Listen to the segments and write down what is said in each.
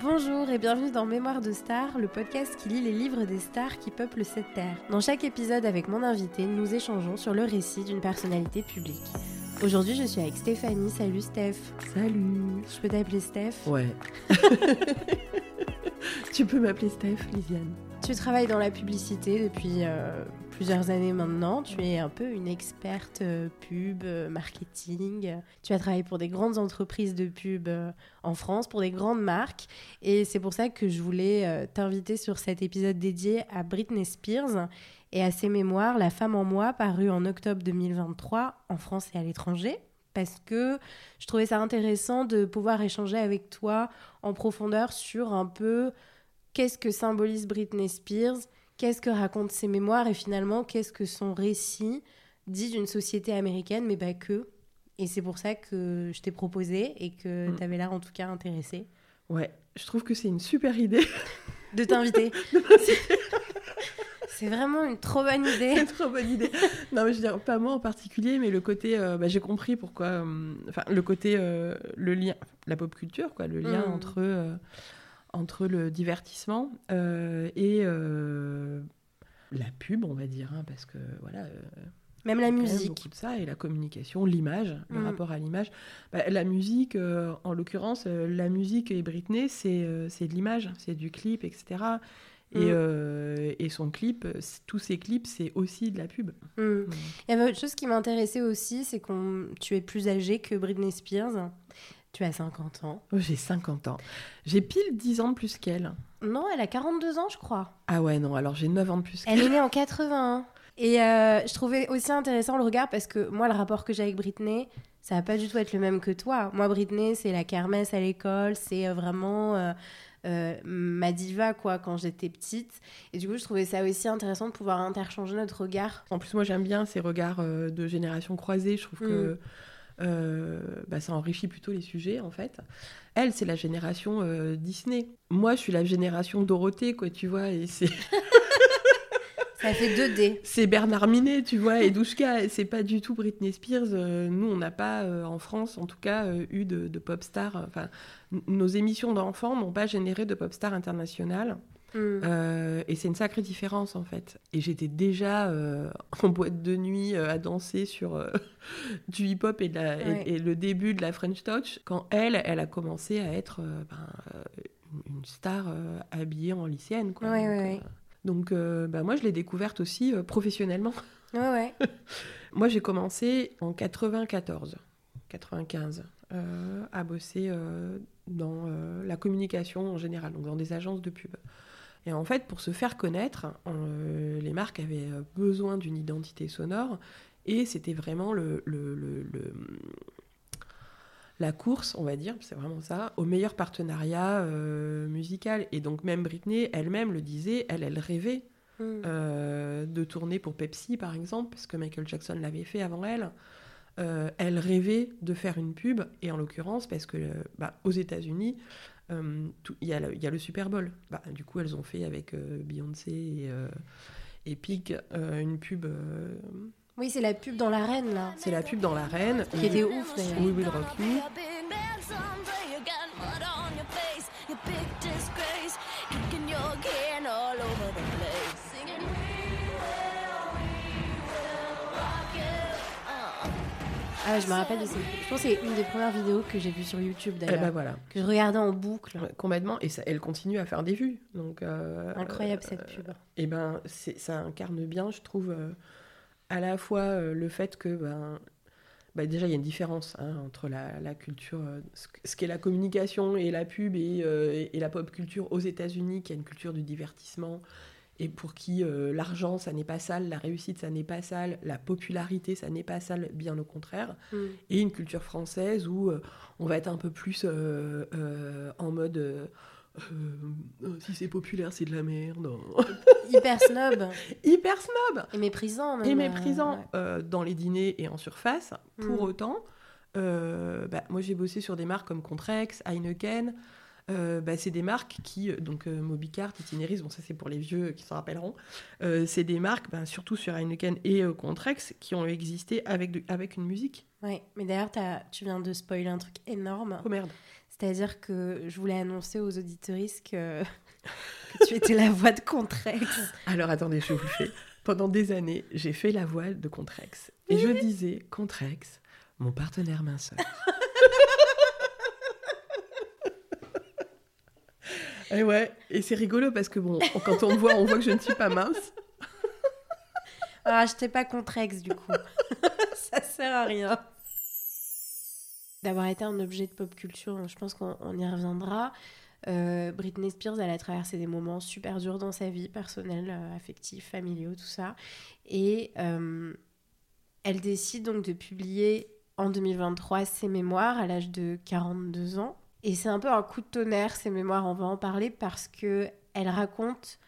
Bonjour et bienvenue dans Mémoire de Star, le podcast qui lit les livres des stars qui peuplent cette terre. Dans chaque épisode avec mon invité, nous échangeons sur le récit d'une personnalité publique. Aujourd'hui, je suis avec Stéphanie. Salut Steph. Salut. Je peux t'appeler Steph? Ouais. tu peux m'appeler Steph, Lisiane. Tu travailles dans la publicité depuis euh, plusieurs années maintenant. Tu es un peu une experte euh, pub, euh, marketing. Tu as travaillé pour des grandes entreprises de pub en France, pour des grandes marques. Et c'est pour ça que je voulais t'inviter sur cet épisode dédié à Britney Spears et à ses mémoires La femme en moi, paru en octobre 2023 en France et à l'étranger parce que je trouvais ça intéressant de pouvoir échanger avec toi en profondeur sur un peu qu'est-ce que symbolise Britney Spears, qu'est-ce que racontent ses mémoires? Et finalement qu'est-ce que son récit dit d'une société américaine, mais pas que. Et c'est pour ça que je t'ai proposé et que mm. tu avais l'air en tout cas intéressé. Ouais, je trouve que c'est une super idée. De t'inviter. C'est vraiment une trop bonne idée. une trop bonne idée. Non, mais je veux dire, pas moi en particulier, mais le côté, euh, bah, j'ai compris pourquoi, euh, enfin, le côté, euh, le lien, la pop culture, quoi, le lien mm. entre entre le divertissement euh, et euh, la pub, on va dire, hein, parce que voilà. Euh, même la musique. de ça, et la communication, l'image, le mm. rapport à l'image. Bah, la musique, en l'occurrence, la musique et Britney, c'est de l'image, c'est du clip, etc. Et, mm. et, son clip, tous ses clips, c'est aussi de la pub. Mm. Il y avait autre chose qui m'intéressait aussi, c'est que tu es plus âgé que Britney Spears. Tu as 50 ans. Oh, j'ai 50 ans. J'ai pile 10 ans de plus qu'elle. Non, elle a 42 ans, je crois. Ah ouais, non, alors j'ai 9 ans de plus qu'elle. Elle est née en 81. Et euh, je trouvais aussi intéressant le regard parce que moi, le rapport que j'ai avec Britney, ça va pas du tout être le même que toi. Moi, Britney, c'est la kermesse à l'école, c'est euh, vraiment euh, ma diva, quoi, quand j'étais petite. Et du coup, je trouvais ça aussi intéressant de pouvoir interchanger notre regard. En plus, moi, j'aime bien ces regards de génération croisée. Je trouve que mm. Euh, bah, ça enrichit plutôt les sujets en fait. Elle, c'est la génération euh, Disney. Moi, je suis la génération Dorothée, quoi, tu vois, et c'est. Ça fait 2D. C'est Bernard Minet, tu vois, et Douchka. C'est pas du tout Britney Spears. Euh, nous, on n'a pas, en France, en tout cas, eu de, de pop star. Enfin, nos émissions d'enfants n'ont pas généré de pop star internationale. Mm. Euh, et c'est une sacrée différence en fait. Et j'étais déjà euh, en boîte de nuit euh, à danser sur du hip-hop et, et, le début de la French Touch quand elle, elle a commencé à être ben, une star habillée en lycéenne. Quoi. donc, bah, moi je l'ai découverte aussi professionnellement. moi j'ai commencé en 94, 95 à bosser dans la communication en général, donc dans des agences de pub. Et en fait, pour se faire connaître, euh, les marques avaient euh, besoin d'une identité sonore et c'était vraiment le, la course, on va dire, c'est vraiment ça, au meilleur partenariat euh, musical. Et donc même Britney elle-même le disait, elle, elle rêvait hmm. de tourner pour Pepsi, par exemple, parce que Michael Jackson l'avait fait avant elle. elle rêvait de faire une pub, et en l'occurrence, parce que bah, aux États-Unis, il y, a le Super Bowl. Bah, du coup, elles ont fait avec euh, Beyoncé et, euh, et Pig une pub. Oui, c'est la pub dans l'arène, là. C'est la pub dans l'arène. Qui était ouf, d'ailleurs. Oui, oui, le rock Ah, je me rappelle de ces. Je pense que c'est une des premières vidéos que j'ai vues sur YouTube d'ailleurs. Eh ben voilà. Que je regardais en boucle. complètement. Et ça, elle continue à faire des vues. Donc, euh, Incroyable cette pub. et eh ben, ça incarne bien, je trouve, euh, à la fois euh, le fait que. Ben, bah, déjà, il y a une différence hein, entre la, la culture, ce qu'est la communication et la pub et, et la pop culture aux États-Unis, qui a une culture du divertissement, et pour qui euh, l'argent, ça n'est pas sale, la réussite, ça n'est pas sale, la popularité, ça n'est pas sale, bien au contraire. Mm. Et une culture française où euh, on va être un peu plus euh, en mode si c'est populaire, c'est de la merde. Hyper snob. Hyper snob. Et méprisant. Même, et méprisant dans les dîners et en surface. Pour mm. autant, bah, moi j'ai bossé sur des marques comme Contrex, Heineken. Euh, bah, c'est des marques qui, euh, donc euh, Mobicart, Itineris, bon ça c'est pour les vieux qui s'en rappelleront, c'est des marques, bah, surtout sur Heineken et Contrex, qui ont existé avec, avec une musique. Ouais, mais d'ailleurs tu viens de spoiler un truc énorme. Oh merde. C'est-à-dire que je voulais annoncer aux auditoristes que, que tu étais la voix de Contrex. Alors attendez, je vous fais. Pendant des années, j'ai fait la voix de Contrex. Et je disais, Contrex, mon partenaire minceur. Et ouais, et c'est rigolo parce que bon, quand on me voit, on voit que je ne suis pas mince. Ah, je t'ai pas Contrex du coup. Ça sert à rien. D'avoir été un objet de pop culture, je pense qu'on y reviendra. Euh, Britney Spears, elle a traversé des moments super durs dans sa vie personnelle, euh, affectifs, familiaux, tout ça. Et euh, elle décide donc de publier en 2023 ses mémoires à l'âge de 42 ans. Et c'est un peu un coup de tonnerre, ces mémoires, on va en parler, parce que elle raconte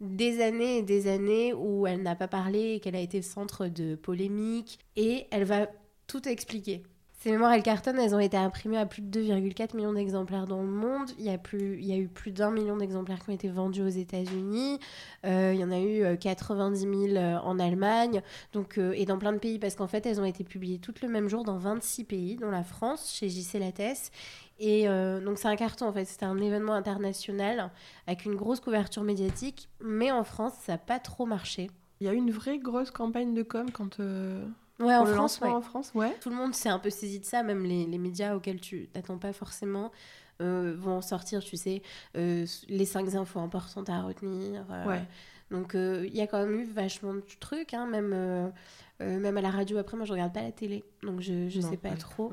des années et des années où elle n'a pas parlé et qu'elle a été le centre de polémiques. Et elle va tout expliquer. Ces mémoires, elles cartonnent, elles ont été imprimées à plus de 2,4 millions d'exemplaires dans le monde. Il y a, plus, il y a eu plus d'un million d'exemplaires qui ont été vendus aux États-Unis. Euh, il y en a eu 90 euh, 000 euh, en Allemagne donc, et dans plein de pays, parce qu'en fait, elles ont été publiées toutes le même jour dans 26 pays, dont la France, chez JC Lattès. Et donc c'est un carton en fait, c'était un événement international avec une grosse couverture médiatique, mais en France ça n'a pas trop marché. Il y a eu une vraie grosse campagne de com quand, Ouais, en France, en France, ouais. Tout le monde s'est un peu saisi de ça, même les, les médias auxquels tu t'attends pas forcément euh, vont sortir, tu sais, euh, les cinq infos importantes à retenir. Euh. ouais. Donc il y a quand même eu vachement de trucs, hein, même, même à la radio. Après, moi, je regarde pas la télé, donc je, je sais pas trop.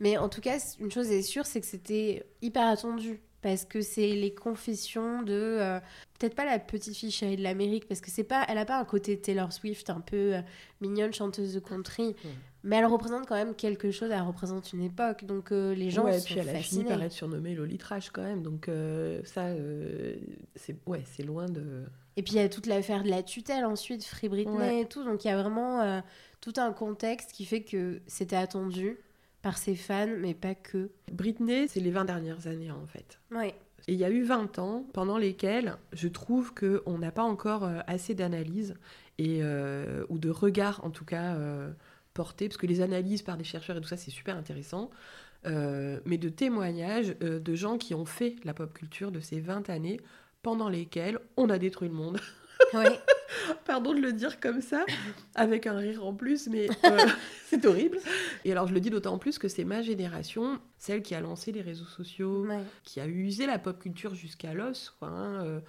Mais en tout cas, une chose est sûre, c'est que c'était hyper attendu parce que c'est les confessions de euh, peut-être pas la petite fille chérie de l'Amérique parce que c'est pas elle a pas un côté Taylor Swift un peu euh, mignonne chanteuse de country mais elle représente quand même quelque chose elle représente une époque donc euh, les gens ouais, sont puis elle a fini par être surnommée Loli Trash quand même donc ça c'est ouais c'est loin de et puis il y a toute l'affaire de la tutelle ensuite Free Britney et tout donc il y a vraiment tout un contexte qui fait que c'était attendu par ses fans, mais pas que. Britney, c'est les 20 dernières années en fait. Oui. Et il y a eu 20 ans pendant lesquels je trouve qu'on n'a pas encore euh, assez d'analyse et euh, ou de regard en tout cas euh, porté, parce que les analyses par des chercheurs et tout ça c'est super intéressant, mais de témoignages de gens qui ont fait la pop culture de ces 20 années pendant lesquelles on a détruit le monde. Pardon de le dire comme ça, avec un rire en plus, mais euh, c'est horrible. Et alors je le dis d'autant plus que c'est ma génération, celle qui a lancé les réseaux sociaux, qui a usé la pop culture jusqu'à l'os, quoi. Hein, euh,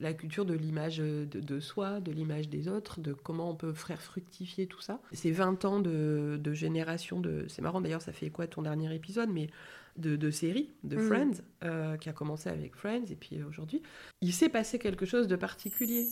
la culture de l'image de, soi, de l'image des autres, de comment on peut faire fructifier tout ça. C'est 20 ans de, génération de... C'est marrant d'ailleurs, ça fait quoi ton dernier épisode, mais de, de série, de mm. Friends, euh, qui a commencé avec Friends, et puis aujourd'hui, il s'est passé quelque chose de particulier.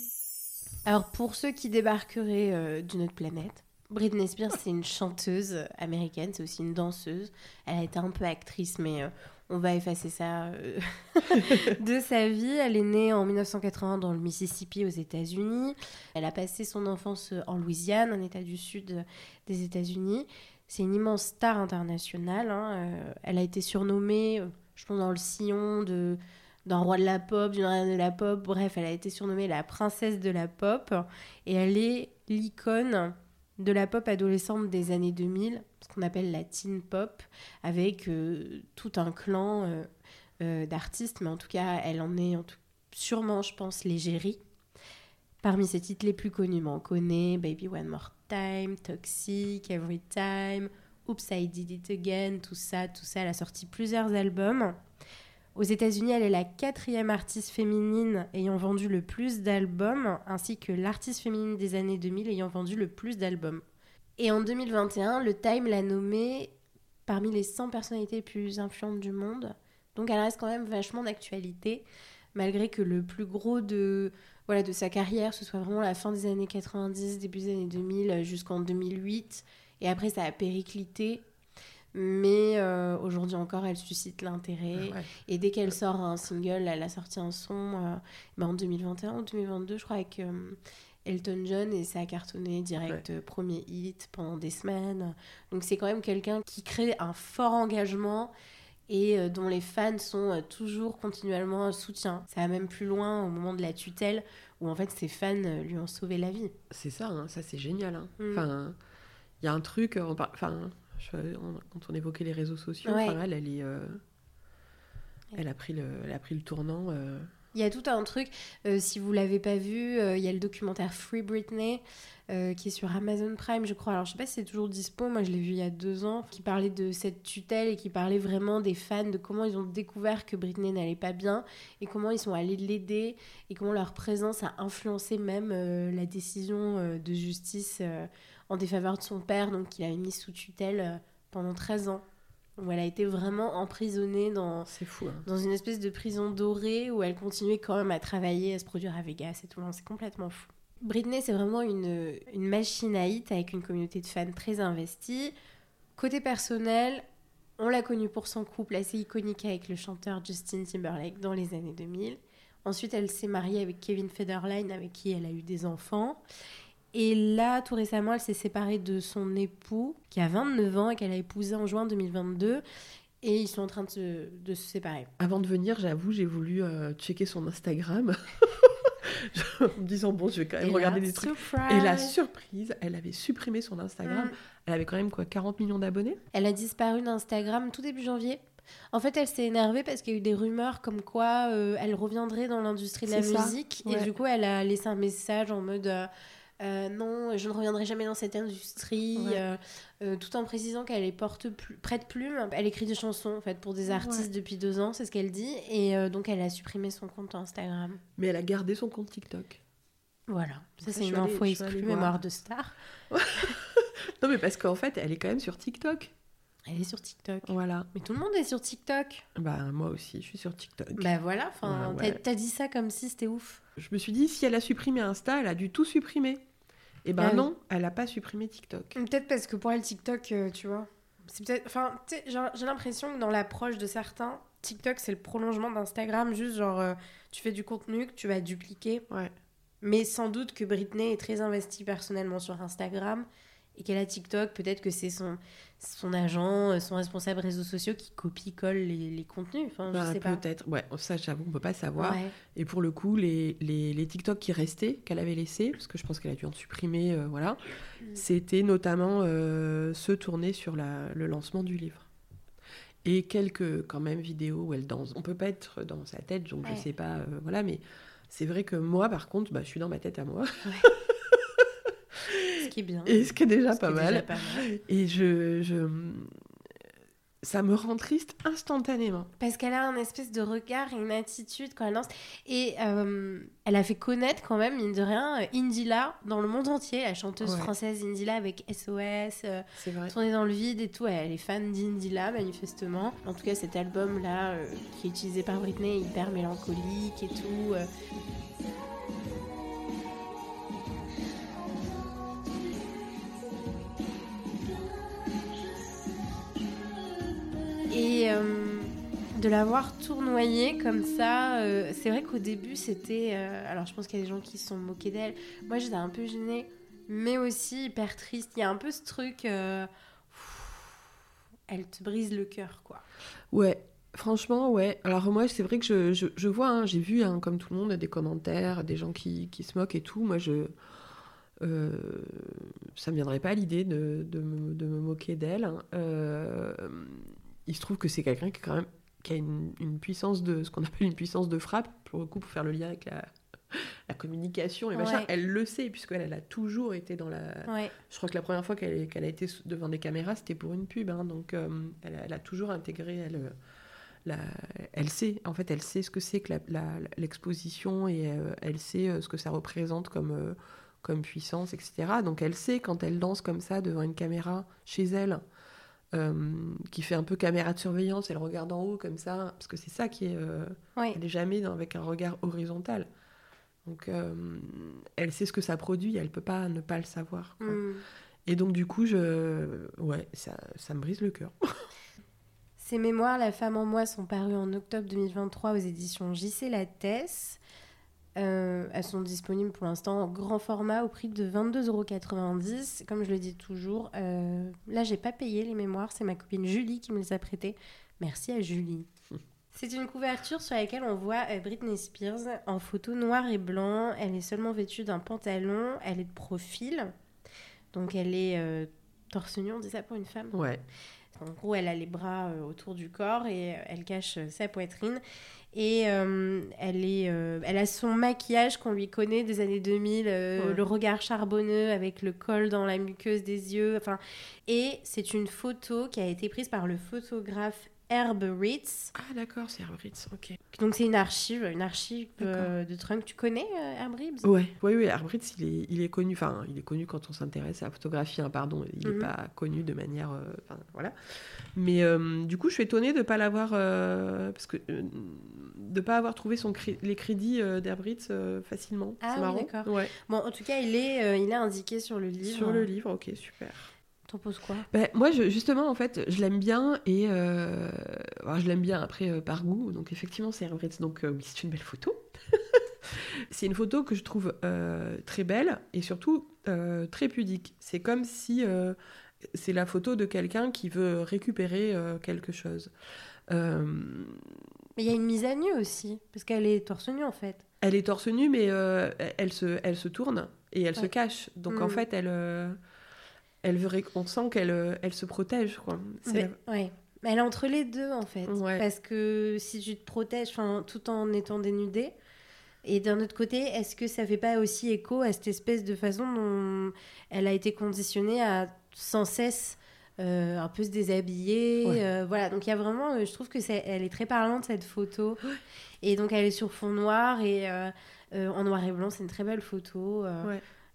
Alors, pour ceux qui débarqueraient euh, d'une autre planète, Britney Spears, c'est une chanteuse américaine, c'est aussi une danseuse. Elle a été un peu actrice, mais euh, on va effacer ça euh, de sa vie. Elle est née en 1980 dans le Mississippi aux États-Unis. Elle a passé son enfance en Louisiane, un état du sud des États-Unis. C'est une immense star internationale. Hein. Elle a été surnommée, je pense, dans le sillon de d'un roi de la pop, d'une reine de la pop. Bref, elle a été surnommée la princesse de la pop et elle est l'icône de la pop adolescente des années 2000, ce qu'on appelle la teen pop, avec euh, tout un clan euh, euh, d'artistes, mais en tout cas, elle en est en tout... sûrement, je pense, l'égérie. Parmi ses titres les plus connus, on connaît Baby One More Time, Toxic, Every Time, Oops, I Did It Again, tout ça, tout ça. Elle a sorti plusieurs albums. Aux États-Unis, elle est la quatrième artiste féminine ayant vendu le plus d'albums, ainsi que l'artiste féminine des années 2000 ayant vendu le plus d'albums. Et en 2021, le Time l'a nommée parmi les 100 personnalités les plus influentes du monde. Donc elle reste quand même vachement d'actualité, malgré que le plus gros de, voilà, de sa carrière, ce soit vraiment la fin des années 90, début des années 2000 jusqu'en 2008. Et après, ça a périclité mais euh, aujourd'hui encore, elle suscite l'intérêt. Et dès qu'elle sort un single, elle a sorti un son euh, bah, en 2021 ou 2022, je crois, avec euh, Elton John, et ça a cartonné direct, premier hit pendant des semaines. Donc c'est quand même quelqu'un qui crée un fort engagement et dont les fans sont toujours continuellement un soutien. Ça va même plus loin au moment de la tutelle, où en fait ses fans lui ont sauvé la vie. C'est ça, hein, ça c'est génial. Hein. Mm. Enfin, il y a un truc, enfin quand on évoquait les réseaux sociaux, elle, elle est. Euh, Elle a pris le, elle a pris le tournant. euh, Il y a tout un truc, euh, si vous l'avez pas vu, il y a le documentaire Free Britney qui est sur Amazon Prime, je crois. Alors je sais pas si c'est toujours dispo, moi je l'ai vu il y a deux ans, qui parlait de cette tutelle et qui parlait vraiment des fans, de comment ils ont découvert que Britney n'allait pas bien et comment ils sont allés l'aider et comment leur présence a influencé même la décision de justice en défaveur de son père, donc qu'il avait mis sous tutelle euh, pendant 13 ans. Où elle a été vraiment emprisonnée dans, C'est fou. hein. dans une espèce de prison dorée où elle continuait quand même à travailler, à se produire à Vegas et tout. C'est complètement fou. Britney, c'est vraiment une, une machine à hit avec une communauté de fans très investie. Côté personnel, on l'a connue pour son couple assez iconique avec le chanteur Justin Timberlake dans les années 2000. Ensuite, elle s'est mariée avec Kevin Federline, avec qui elle a eu des enfants. Et là, tout récemment, elle s'est séparée de son époux, qui a 29 ans et qu'elle a épousé en juin 2022. Et ils sont en train de se, de se séparer. Avant de venir, j'avoue, j'ai voulu euh, checker son Instagram. en me disant, bon, je vais quand même Et regarder des trucs. surprise. Et la surprise, elle avait supprimé son Instagram. Mm. Elle avait quand même quoi 40 millions d'abonnés Elle a disparu d'Instagram tout début janvier. En fait, elle s'est énervée parce qu'il y a eu des rumeurs comme quoi euh, elle reviendrait dans l'industrie de la ça, musique. Et du coup, elle a laissé un message en mode euh, euh, Non, je ne reviendrai jamais dans cette industrie. Ouais. euh, euh, tout en précisant qu'elle est porte prête plume. Elle écrit des chansons en fait, pour des artistes depuis deux ans, c'est ce qu'elle dit. Et donc, elle a supprimé son compte Instagram. Mais elle a gardé son compte TikTok. Voilà, ça c'est une allée- info exclue, mémoire de star. Non, mais parce qu'en fait, elle est quand même sur TikTok. Elle est sur TikTok. Voilà. Mais tout le monde est sur TikTok. Bah, moi aussi, je suis sur TikTok. Bah voilà, enfin, Ouais, ouais. t'as- t'as dit ça comme si c'était ouf. Je me suis dit, si elle a supprimé Insta, elle a dû tout supprimer. Et ben Ah oui. non, elle a pas supprimé TikTok. Peut-être parce que pour elle, TikTok, euh, tu vois, c'est peut-être. Enfin, j'ai l'impression que dans l'approche de certains, TikTok, c'est le prolongement d'Instagram. Juste genre, euh, tu fais du contenu que tu vas dupliquer. Ouais. Mais sans doute que Britney est très investie personnellement sur Instagram et qu'elle a TikTok. Peut-être que c'est son, son agent, euh, son responsable réseaux sociaux qui copie-colle les, les contenus. Enfin, je Bah, sais pas. Peut-être. Ouais, ça, j'avoue, on peut pas savoir. Ouais. Et pour le coup, les, les, les TikTok qui restaient, qu'elle avait laissés, parce que je pense qu'elle a dû en supprimer, euh, voilà, Mm. c'était notamment euh, ceux tournés sur la- le lancement du livre. Et quelques, quand même, vidéos où elle danse. On peut pas être dans sa tête, donc Ouais. je sais pas, euh, voilà, mais c'est vrai que moi, par contre, bah, je suis dans ma tête à moi. Ce qui est bien. Et ce qui est déjà qui pas est mal. déjà pas mal. Et je, je... Ça me rend triste instantanément. Parce qu'elle a un espèce de regard et une attitude quand elle danse. Et euh, elle a fait connaître quand même, mine de rien, euh, Indila dans le monde entier, la chanteuse Ouais. française Indila avec SOS, euh, C'est vrai. Tourner dans le vide et tout. Elle est fan d'Indila, manifestement. En tout cas, cet album-là, euh, qui est utilisé par Britney, est hyper mélancolique et tout. Euh, de l'avoir tournoyée comme ça, euh, c'est vrai qu'au début c'était. euh, alors je pense qu'il y a des gens qui se sont moqués d'elle. Moi j'étais un peu gênée, mais aussi hyper triste. Il y a un peu ce truc. elle te brise le cœur, quoi. Ouais, franchement, ouais. Alors moi, c'est vrai que je, je, vois, hein, j'ai vu, hein, comme tout le monde, des commentaires, des gens qui, qui se moquent et tout. Moi, je... ça me viendrait pas l'idée de, de, me, moquer d'elle. hein. Il se trouve que c'est quelqu'un qui, quand même, qui a une, une puissance de... ce qu'on appelle une puissance de frappe, pour le coup, pour faire le lien avec la, la communication et machin. Ouais. Elle le sait, puisqu'elle elle a toujours été dans la... Ouais. Je crois que la première fois qu'elle a été devant des caméras, c'était pour une pub. hein, donc, euh, elle, a- elle a toujours intégré. Elle, la, elle sait, en fait, elle sait ce que c'est que l'exposition et euh, elle sait euh, ce que ça représente comme, comme puissance, etc. Donc, elle sait quand elle danse comme ça devant une caméra chez elle, euh, qui fait un peu caméra de surveillance, elle regarde en haut comme ça, parce que c'est ça qui est. euh, Ouais. elle n'est jamais dans- avec un regard horizontal. Donc, euh, elle sait ce que ça produit, elle peut pas ne pas le savoir. quoi. Hmm. Et donc, du coup, je... ouais, ça, ça me brise le cœur. Ses mémoires, La femme en moi, sont parues en octobre 2023 aux éditions JC Lattès. Euh, elles sont disponibles pour l'instant en grand format au prix de 22,90€. Comme je le dis toujours, euh, là, j'ai pas payé les mémoires. C'est ma copine Julie qui me les a prêtées. Merci à Julie. C'est une couverture sur laquelle on voit euh, Britney Spears en photo noir et blanc. Elle est seulement vêtue d'un pantalon. Elle est de profil. Donc elle est euh, torse nu, on dit ça pour une femme. Ouais. En gros, elle a les bras autour du corps et elle cache sa poitrine. Et elle, est, elle a son maquillage qu'on lui connaît des années 2000, le regard charbonneux avec le col dans la muqueuse des yeux. Enfin, et c'est une photo qui a été prise par le photographe Herb Ritz. Ah d'accord, c'est Herb Ritz, ok. Donc c'est une archive, une archive euh, de Trunk. Tu connais euh, Herb Ritz? Ouais. Oui, oui, Herb Ritz, il est, il est connu, enfin il est connu quand on s'intéresse à la photographie, hein, pardon, il n'est mhm. pas connu de manière, euh, voilà. Mais du coup, je suis étonnée de ne pas l'avoir, parce que de pas avoir trouvé son les crédits d'Herb Ritz facilement. Ah c'est marrant. Ouais. Bon, en tout cas, il est, il est indiqué sur le livre. Sur le livre, ok, super. T'en poses quoi? Ben, Moi, je, justement, en fait, je l'aime bien et euh, je l'aime bien après euh, par goût. Donc, effectivement, c'est Ritz. Donc, euh, oui, c'est une belle photo. c'est une photo que je trouve très belle et surtout très pudique. C'est comme si c'est la photo de quelqu'un qui veut récupérer quelque chose. Mais il y a une mise à nu aussi, parce qu'elle est torse nu en fait. Elle est torse nu, mais elle, se, elle se tourne et elle se cache. Donc, en mm. fait, elle elle veut, on sent qu'elle euh, elle se protège. Quoi. Mais, ouais. Elle est entre les deux, en fait. Parce que si tu te protèges tout en étant dénudée, et d'un autre côté, est-ce que ça fait pas aussi écho à cette espèce de façon dont elle a été conditionnée à sans cesse euh, un peu se déshabiller euh, Voilà, donc il y a vraiment, je trouve que c'est, elle est très parlante cette photo. Et donc elle est sur fond noir et en noir et blanc, c'est une très belle photo.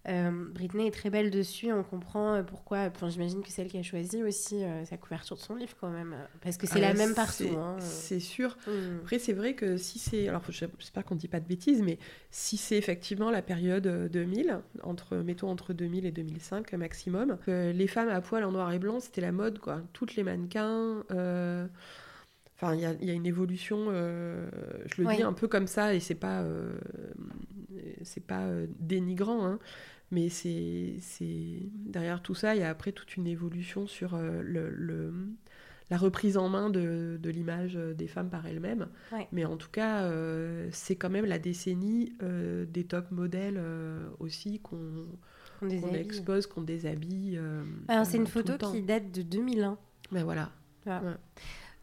Euh, Britney est très belle dessus, on comprend euh, pourquoi. Enfin, J'imagine que c'est elle qui a choisi aussi euh, sa couverture de son livre quand même, parce que c'est la même partout. Hein. C'est sûr. Mm. Après, c'est vrai que si c'est, alors j'espère qu'on ne dit pas de bêtises, mais si c'est effectivement la période 2000, entre, mettons entre 2000 et 2005 maximum, les femmes à poil en noir et blanc, c'était la mode, quoi. Toutes les mannequins. Enfin, il y, y, a une évolution, je le dis un peu comme ça, et c'est pas, c'est pas dénigrant, hein, mais c'est derrière tout ça, il y a après toute une évolution sur euh, le, la reprise en main de, de l'image des femmes par elles-mêmes. Mais en tout cas, euh, c'est quand même la décennie euh, des top modèles aussi qu'on expose, qu'on déshabille. Alors c'est une photo qui date de 2001. Ben voilà.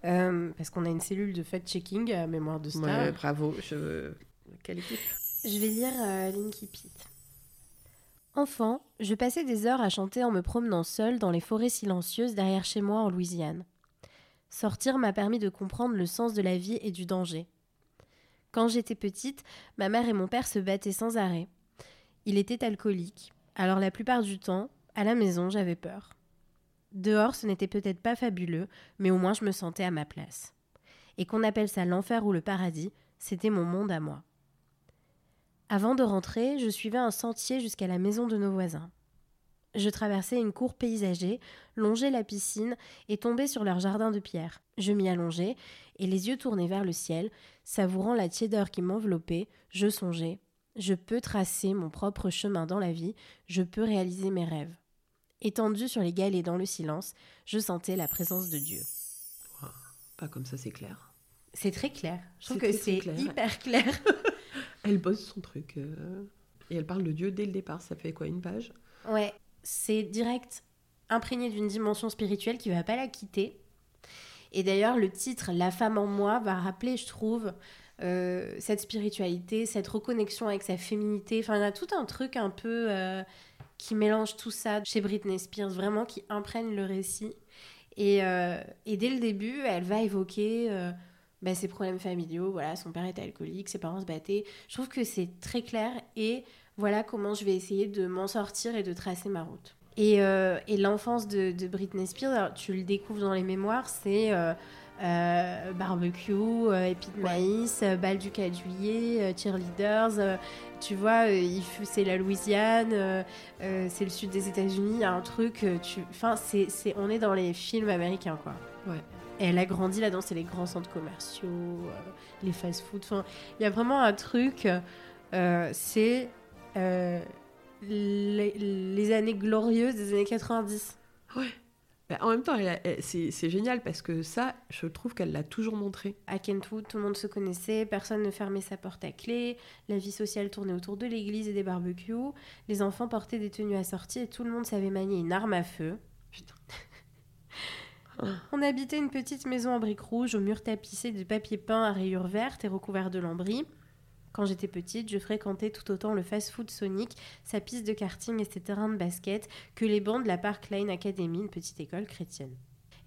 parce qu'on a une cellule de fact-checking à mémoire de Star. bravo, je... quelle équipe? Je vais lire Linky Pete. Enfant, je passais des heures à chanter en me promenant seule dans les forêts silencieuses derrière chez moi en Louisiane. Sortir m'a permis de comprendre le sens de la vie et du danger. Quand j'étais petite, ma mère et mon père se battaient sans arrêt. Il était alcoolique, alors la plupart du temps, à la maison, j'avais peur. Dehors, ce n'était peut-être pas fabuleux, mais au moins je me sentais à ma place. Et qu'on appelle ça l'enfer ou le paradis, c'était mon monde à moi. Avant de rentrer, je suivais un sentier jusqu'à la maison de nos voisins. Je traversais une cour paysagée, longeais la piscine et tombais sur leur jardin de pierre. Je m'y allongeais, et les yeux tournés vers le ciel, savourant la tiédeur qui m'enveloppait, je songeais. Je peux tracer mon propre chemin dans la vie, je peux réaliser mes rêves. Étendu sur les galets dans le silence, je sentais la présence de Dieu. pas comme ça, c'est clair. C'est très clair. Je trouve que c'est hyper clair. Elle bosse son truc. Euh, et elle parle de Dieu dès le départ. Ça fait quoi, une page? Ouais, c'est direct imprégné d'une dimension spirituelle qui va pas la quitter. Et d'ailleurs, le titre La femme en moi va rappeler, je trouve, euh, cette spiritualité, cette reconnexion avec sa féminité. Enfin, il y a tout un truc un peu euh, qui mélange tout ça chez Britney Spears, vraiment qui imprègne le récit. Et, et dès le début, elle va évoquer bah, ses problèmes familiaux, voilà, son père était alcoolique, ses parents se battaient. Je trouve que c'est très clair et voilà comment je vais essayer de m'en sortir et de tracer ma route. Et, euh, et l'enfance de, de, Britney Spears, tu le découvres dans les mémoires, c'est euh, euh, barbecue, épis de maïs, bal du 4 juillet, cheerleaders. tu vois, c'est la Louisiane, c'est le sud des États-Unis, il y a un truc. tu, enfin, c'est, on est dans les films américains, quoi. Ouais elle a grandi là-dedans, c'est les grands centres commerciaux, euh, les fast-food. Enfin, il y a vraiment un truc, euh, c'est euh, les, années glorieuses des années 90. Ouais. Bah, en même temps, c'est génial parce que ça, je trouve qu'elle l'a toujours montré. À Kentwood, tout le monde se connaissait, personne ne fermait sa porte à clé, la vie sociale tournait autour de l'église et des barbecues, les enfants portaient des tenues assorties et tout le monde savait manier une arme à feu. On habitait une petite maison en briques rouges, aux murs tapissés de papier peint à rayures vertes et recouverts de lambris. Quand j'étais petite, je fréquentais tout autant le fast-food Sonic, sa piste de karting et ses terrains de basket que les bancs de la Park Lane Academy, une petite école chrétienne.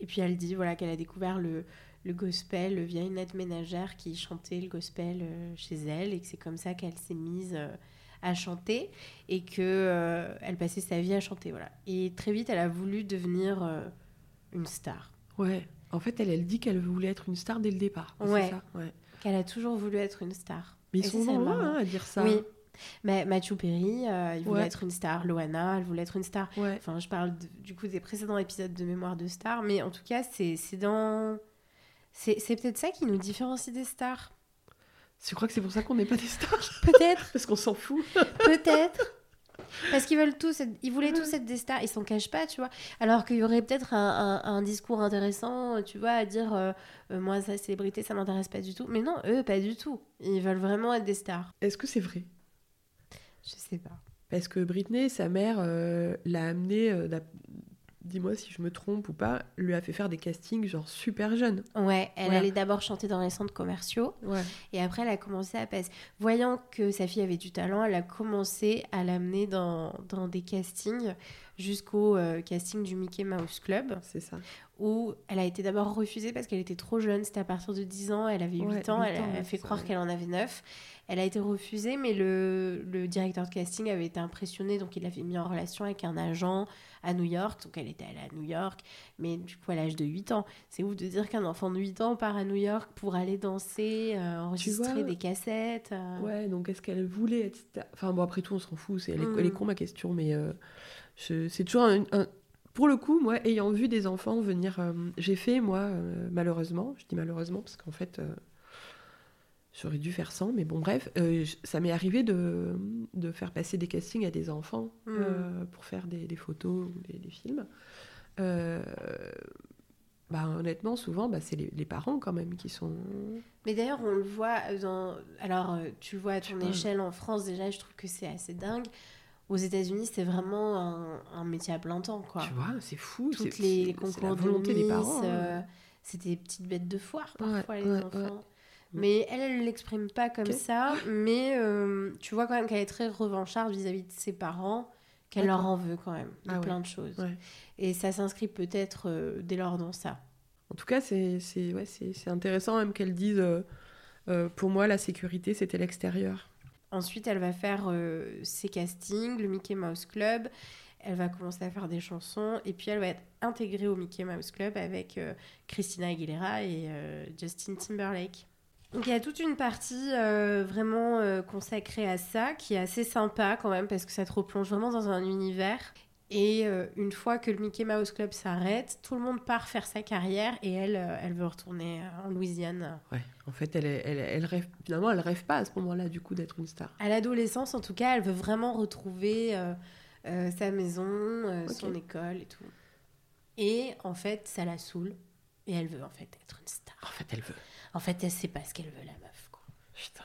Et puis elle dit voilà qu'elle a découvert le, le gospel via une aide ménagère qui chantait le gospel euh, chez elle et que c'est comme ça qu'elle s'est mise euh, à chanter et que euh, elle passait sa vie à chanter voilà. Et très vite elle a voulu devenir une star. Ouais. En fait, elle, elle dit qu'elle voulait être une star dès le départ. Ouais. ça Ouais. Qu'elle a toujours voulu être une star. Mais ils Et sont loin hein, à dire ça. Oui. Mais Matthew Perry, euh, il voulait Ouais. être une star. Loana, elle voulait être une star. Ouais. Enfin, je parle de- du coup des précédents épisodes de Mémoire de Star, mais en tout cas, c'est dans. C'est peut-être ça qui nous différencie des stars. Tu crois que c'est pour ça qu'on n'est pas des stars? Peut-être, Parce qu'on s'en fout. peut-être. Parce qu'ils veulent tous, être- ils voulaient tous être des stars, ils s'en cachent pas, tu vois. Alors qu'il y aurait peut-être un, un- un discours intéressant, tu vois, à dire euh, euh, moi, sa célébrité, ça m'intéresse pas du tout. Mais non, eux, pas du tout. Ils veulent vraiment être des stars. Est-ce que c'est vrai? Je sais pas. Parce que Britney, sa mère, euh, l'a amenée, euh, dis-moi si je me trompe ou pas, lui a fait faire des castings genre super jeune. Ouais, elle allait d'abord chanter dans les centres commerciaux. Ouais. Et après, elle a commencé à passer. Voyant que sa fille avait du talent, elle a commencé à l'amener dans, dans des castings jusqu'au euh, casting du Mickey Mouse Club, C'est ça. où elle a été d'abord refusée parce qu'elle était trop jeune. C'était à partir de 10 ans, elle avait 8 Ouais, ans, huit elle ans, a ouais, fait croire qu'elle en avait 9. Elle a été refusée, mais le, le directeur de casting avait été impressionné, donc il l'avait mis en relation avec un agent à New York. Donc elle était allée à New York, mais du coup à l'âge de 8 ans. C'est ouf de dire qu'un enfant de 8 ans part à New York pour aller danser, euh, enregistrer vois, des cassettes. euh. Ouais, donc est-ce qu'elle voulait être Enfin bon, après tout, on s'en fout. C'est, elle, est, Mm. elle est con ma question, mais euh, je- c'est toujours un, un- Pour le coup, moi, ayant vu des enfants venir... euh, j'ai fait, moi, euh, malheureusement, je dis malheureusement parce qu'en fait... euh, J'aurais dû faire sans, mais bon, bref, euh, ça m'est arrivé de, de faire passer des castings à des enfants Mm. euh, pour faire des, des photos ou des, des films. Euh, bah, honnêtement, souvent, bah, c'est les, les parents quand même qui sont. Mais d'ailleurs, on le voit dans. Alors, tu vois à ton échelle en France, déjà, je trouve que c'est assez dingue. Aux États-Unis, c'est vraiment un, un métier à plein temps, quoi. Tu vois, c'est fou. Toutes les concours la de volonté des parents. hein. c'est des petites bêtes de foire, Ouais, parfois, les ouais, enfants. Ouais. Mais elle, elle ne l'exprime pas comme ça. Mais euh, tu vois quand même qu'elle est très revancharde vis-à-vis de ses parents, qu'elle leur en veut quand même, de Ah ouais. plein de choses. Ouais. Et ça s'inscrit peut-être euh, dès lors dans ça. En tout cas, c'est c'est- ouais, c'est- c'est intéressant même qu'elle dise euh, pour moi, la sécurité, c'était l'extérieur. Ensuite, elle va faire ses castings, le Mickey Mouse Club. Elle va commencer à faire des chansons. Et puis, elle va être intégrée au Mickey Mouse Club avec euh, Christina Aguilera et euh, Justin Timberlake. Donc, il y a toute une partie euh, vraiment euh, consacrée à ça qui est assez sympa quand même parce que ça te replonge vraiment dans un univers. Et euh, une fois que le Mickey Mouse Club s'arrête, tout le monde part faire sa carrière et elle, elle veut retourner en Louisiane. Ouais. En fait, elle, est- elle, elle rêve, finalement, elle rêve pas à ce moment-là, du coup, d'être une star. À l'adolescence, en tout cas, elle veut vraiment retrouver sa maison, son école et tout. Et en fait, ça la saoule. Et elle veut en fait être une star. En fait, elle veut. En fait, elle sait pas ce qu'elle veut, la meuf. Quoi. Putain.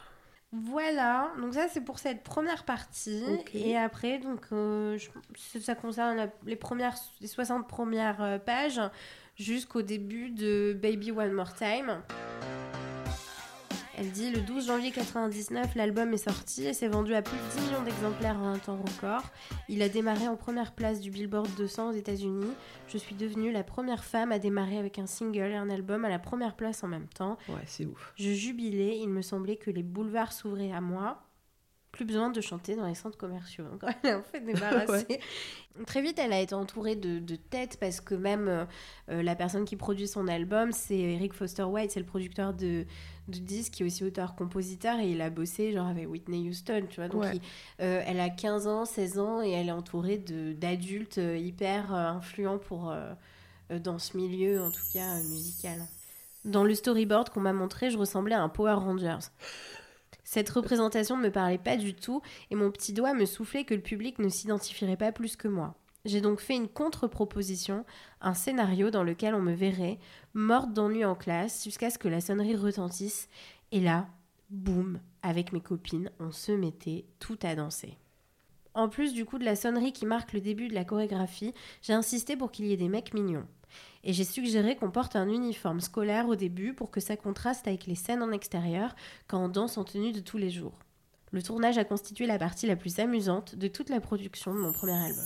Voilà, donc ça c'est pour cette première partie. Et après, donc, euh, je- ça concerne la- les, premières, les 60 premières euh, pages jusqu'au début de Baby One More Time. Elle dit le 12 janvier 99, l'album est sorti et s'est vendu à plus de 10 millions d'exemplaires en un temps record. Il a démarré en première place du Billboard 200 aux États-Unis. Je suis devenue la première femme à démarrer avec un single et un album à la première place en même temps. Ouais, c'est ouf. Je jubilais, il me semblait que les boulevards s'ouvraient à moi. Plus besoin de chanter dans les centres commerciaux. Elle est en fait débarrassée. Très vite, elle a été entourée de, de têtes parce que même euh, euh, la personne qui produit son album, c'est Eric Foster White, c'est le producteur de, de disques, qui est aussi auteur-compositeur et il a bossé genre avec Whitney Houston, tu vois. Donc Ouais. il- euh, elle a 15 ans, 16 ans et elle est entourée de- d'adultes hyper euh, influents pour, dans ce milieu, en tout cas musical. Dans le storyboard qu'on m'a montré, je ressemblais à un Power Rangers. Cette représentation ne me parlait pas du tout et mon petit doigt me soufflait que le public ne s'identifierait pas plus que moi. J'ai donc fait une contre-proposition, un scénario dans lequel on me verrait, morte d'ennui en classe, jusqu'à ce que la sonnerie retentisse. Et là, boum, avec mes copines, on se mettait tout à danser. En plus du coup de la sonnerie qui marque le début de la chorégraphie, j'ai insisté pour qu'il y ait des mecs mignons. Et j'ai suggéré qu'on porte un uniforme scolaire au début pour que ça contraste avec les scènes en extérieur quand on danse en tenue de tous les jours. Le tournage a constitué la partie la plus amusante de toute la production de mon premier album.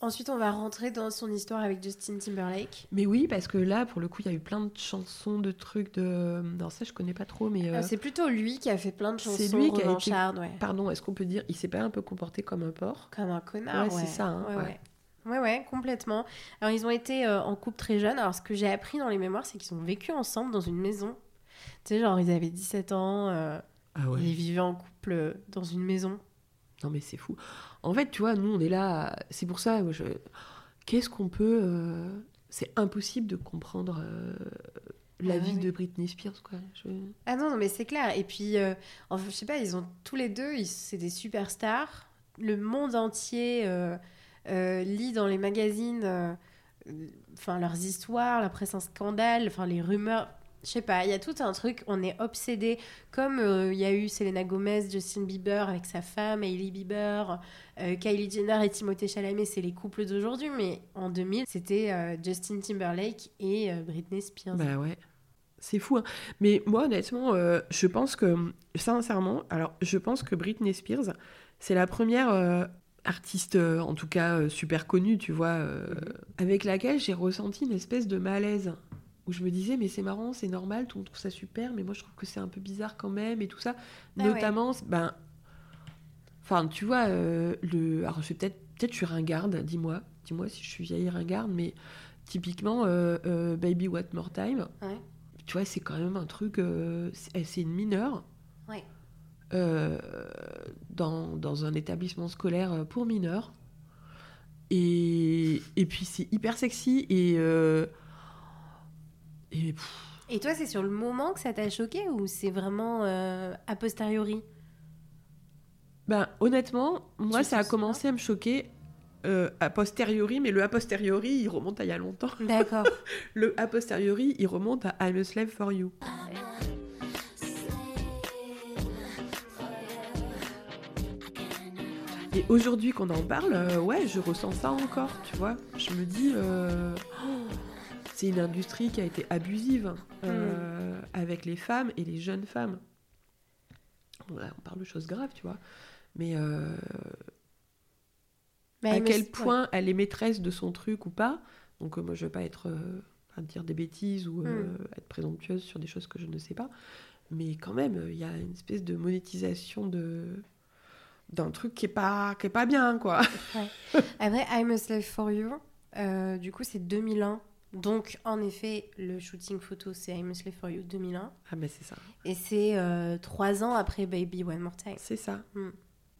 Ensuite, on va rentrer dans son histoire avec Justin Timberlake. Mais oui, parce que là, pour le coup, il y a eu plein de chansons, de trucs de. Non, ça, je connais pas trop, mais. Euh, euh, c'est plutôt lui qui a fait plein de chansons. C'est lui qui a été. ouais. Pardon, est-ce qu'on peut dire, il s'est pas un peu comporté comme un porc? Comme un connard. Ouais, c'est ça. Hein, ouais, ouais. Ouais, complètement. Alors, ils ont été euh, en couple très jeune. Alors, ce que j'ai appris dans les mémoires, c'est qu'ils ont vécu ensemble dans une maison. Tu sais, genre, ils avaient 17 ans. ah ouais. Ils vivaient en couple dans une maison. Non, mais c'est fou. En fait, tu vois, nous, on est là. C'est pour ça, je qu'est-ce qu'on peut. Euh, c'est impossible de comprendre euh, la ah vie de Britney Spears, quoi. Ah non, non mais c'est clair. Et puis, euh, enfin, je sais pas, ils ont tous les deux, c'est des superstars. Le monde entier lit dans les magazines, enfin leurs histoires, la presse en scandale, les rumeurs je sais pas, il y a tout un truc, on est obsédé, comme euh, il y a eu Selena Gomez, Justin Bieber avec sa femme, Hailey Bieber, euh, Kylie Jenner et Timothée Chalamet, c'est les couples d'aujourd'hui, mais en 2000, c'était euh, Justin Timberlake et Britney Spears. Bah ouais. C'est fou, hein. mais moi honnêtement, je pense que, sincèrement, alors je pense que Britney Spears, c'est la première artiste, en tout cas super connue, tu vois, mm-hmm. avec laquelle j'ai ressenti une espèce de malaise où je me disais mais c'est marrant, c'est normal, tout le monde trouve ça super, mais moi je trouve que c'est un peu bizarre quand même et tout ça. Ah Notamment, ben, enfin tu vois, euh, le, alors je peut-être, peut-être je suis ringarde, dis-moi, dis-moi si je suis vieille ringarde, mais typiquement euh, euh, Baby What More Time, tu vois c'est quand même un truc, c'est une mineure. Dans, dans, un établissement scolaire pour mineurs. Et, et puis c'est hyper sexy et et, toi, c'est sur le moment que ça t'a choqué ou c'est vraiment euh, a posteriori? Ben honnêtement, moi ça a commencé à me choquer euh, a posteriori, mais le a posteriori il remonte à il y a longtemps. D'accord. le a posteriori il remonte à I'm a slave for you. Et aujourd'hui qu'on en parle, euh, ouais, je ressens ça encore, tu vois. Je me dis, c'est une industrie qui a été abusive euh, mm. avec les femmes et les jeunes femmes. on parle de choses graves, tu vois. Mais euh, à quel point elle est maîtresse de son truc ou pas. Donc euh, moi, je ne veux pas être dire des bêtises ou mm. être présomptueuse sur des choses que je ne sais pas. Mais quand même, il y a une espèce de monétisation de d'un truc qui est pas qui est pas bien quoi. Après I'm a slave for you, du coup c'est 2001 donc, en effet, le shooting photo, c'est I'm a Slave for You 2001. Ah, mais c'est ça. Et c'est euh, trois ans après Baby One More Time. C'est ça. Hmm.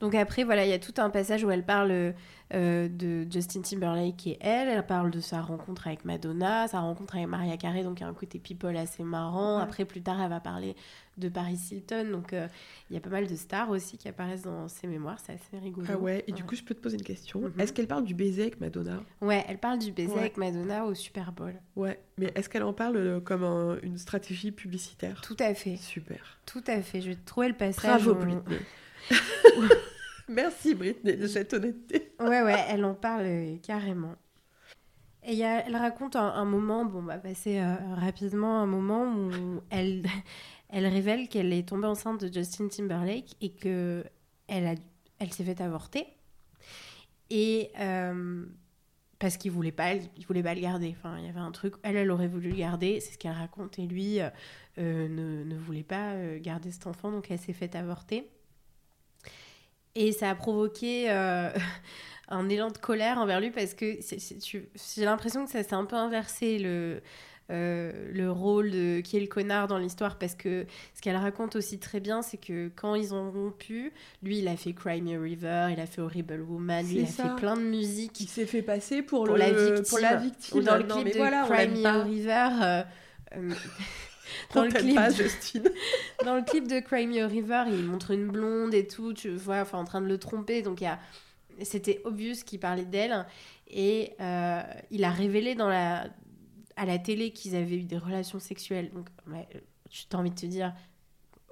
Donc après, voilà, il y a tout un passage où elle parle euh, de Justin Timberlake et elle. Elle parle de sa rencontre avec Madonna, sa rencontre avec Maria Carey, donc il y a un côté people assez marrant. Après, plus tard, elle va parler de Paris Hilton. Donc euh, il y a pas mal de stars aussi qui apparaissent dans ses mémoires. C'est assez rigolo. Ah ouais, et du coup, je peux te poser une question. Mhm. Est-ce qu'elle parle du baiser avec Madonna? Ouais, elle parle du baiser avec Madonna au Super Bowl. Ouais, mais est-ce qu'elle en parle euh, comme une stratégie publicitaire? Tout à fait. Super. Tout à fait. Je vais trouver le passage. Bravo, Britney. Merci Britney de cette honnêteté. ouais, ouais, elle en parle euh, carrément. Et elle raconte un, moment, bon, on va passer euh, rapidement, un moment où elle, elle révèle qu'elle est tombée enceinte de Justin Timberlake et que elle s'est fait avorter. Et euh, parce qu'il voulait pas, il voulait pas le garder. Enfin, il y avait un truc. Elle, elle aurait voulu le garder, c'est ce qu'elle raconte. Et lui ne, ne, voulait pas garder cet enfant, donc elle s'est fait avorter. Et ça a provoqué euh, un élan de colère envers lui parce que j'ai l'impression que ça s'est un peu inversé le, euh, le rôle de qui est le connard dans l'histoire. Parce que ce qu'elle raconte aussi très bien c'est que quand ils ont rompu lui il a fait Cry Me River il a fait Horrible Woman il a fait plein de musique il s'est fait passer pour, le, la victime, pour la victime. dans le clip de voilà, Cry Me River euh, dans le clip pas, Justine. dans le clip de Cry Me River, il montre une blonde et tout, tu vois, enfin en train de le tromper. Donc il y a... c'était obvious qu'il parlait d'elle et euh, il a révélé dans la à la télé qu'ils avaient eu des relations sexuelles. Donc ouais, as envie de te dire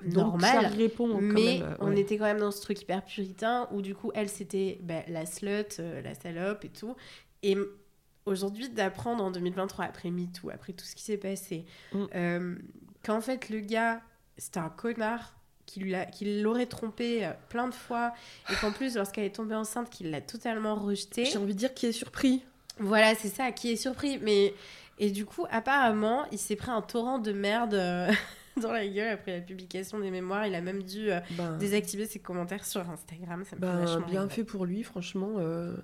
normal. Ça répond mais même, on était quand même dans ce truc hyper puritain où du coup elle c'était bah, la slut, euh, la salope et tout. Et aujourd'hui d'apprendre en 2023, après MeToo, après tout ce qui s'est passé, Mm. euh, qu'en fait le gars, c'était un connard, qu'il l'a- qu'il l'aurait trompé euh, plein de fois, et qu'en plus, lorsqu'elle est tombée enceinte, qu'il l'a totalement rejetée. J'ai envie de dire qui est surpris. Voilà, c'est ça, qui est surpris. Mais... Et du coup, apparemment, il s'est pris un torrent de merde euh, dans la gueule après la publication des mémoires. Il a même dû euh, Ben, désactiver ses commentaires sur Instagram. Ça me fait ben, vachement bien rire. fait pour lui, franchement. euh,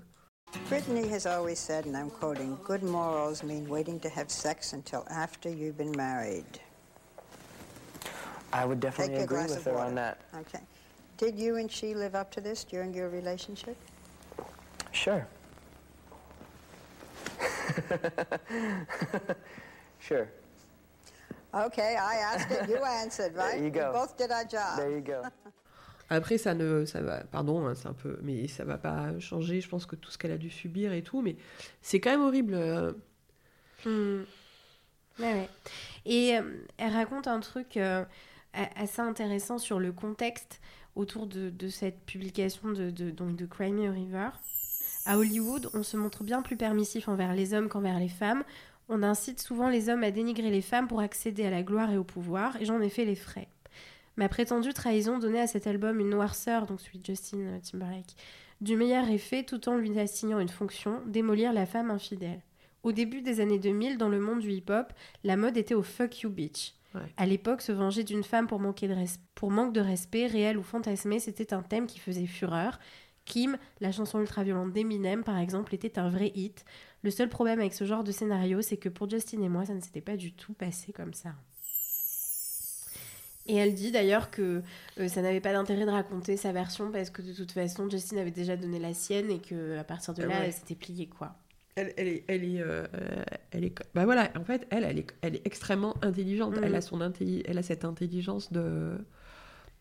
Brittany has always said, and I'm quoting, good morals mean waiting to have sex until after you've been married. I would definitely agree with her water. on that. Okay. Did you and she live up to this during your relationship? Sure. sure. Okay, I asked it, you answered, right? There you We go. both did our job. There you go. Après, ça ne, ça va, pardon, hein, c'est un peu, mais ça va pas changer. Je pense que tout ce qu'elle a dû subir et tout, mais c'est quand même horrible. euh, Hmm. Et euh, elle raconte un truc euh, assez intéressant sur le contexte autour de, cette publication de, de, donc de Cry Me a River. À Hollywood, on se montre bien plus permissif envers les hommes qu'envers les femmes. On incite souvent les hommes à dénigrer les femmes pour accéder à la gloire et au pouvoir, et j'en ai fait les frais. Ma prétendue trahison donnait à cet album une noirceur, donc celui de Justin Timberlake, du meilleur effet tout en lui assignant une fonction, démolir la femme infidèle. Au début des années 2000, dans le monde du hip-hop, la mode était au fuck you bitch. Ouais. À l'époque, se venger d'une femme pour, manquer de pour manque de respect, réel ou fantasmé, c'était un thème qui faisait fureur. Kim, la chanson ultra-violente d'Eminem, par exemple, était un vrai hit. Le seul problème avec ce genre de scénario, c'est que pour Justin et moi, ça ne s'était pas du tout passé comme ça. Et elle dit d'ailleurs que euh, ça n'avait pas d'intérêt de raconter sa version parce que de toute façon, Justin avait déjà donné la sienne et que à partir de Ah là, ouais. elle s'était pliée quoi. Elle, elle est, elle est, euh, euh, elle est, bah voilà, en fait, elle, elle est, elle est extrêmement intelligente. Elle a son intelli- elle a cette intelligence de,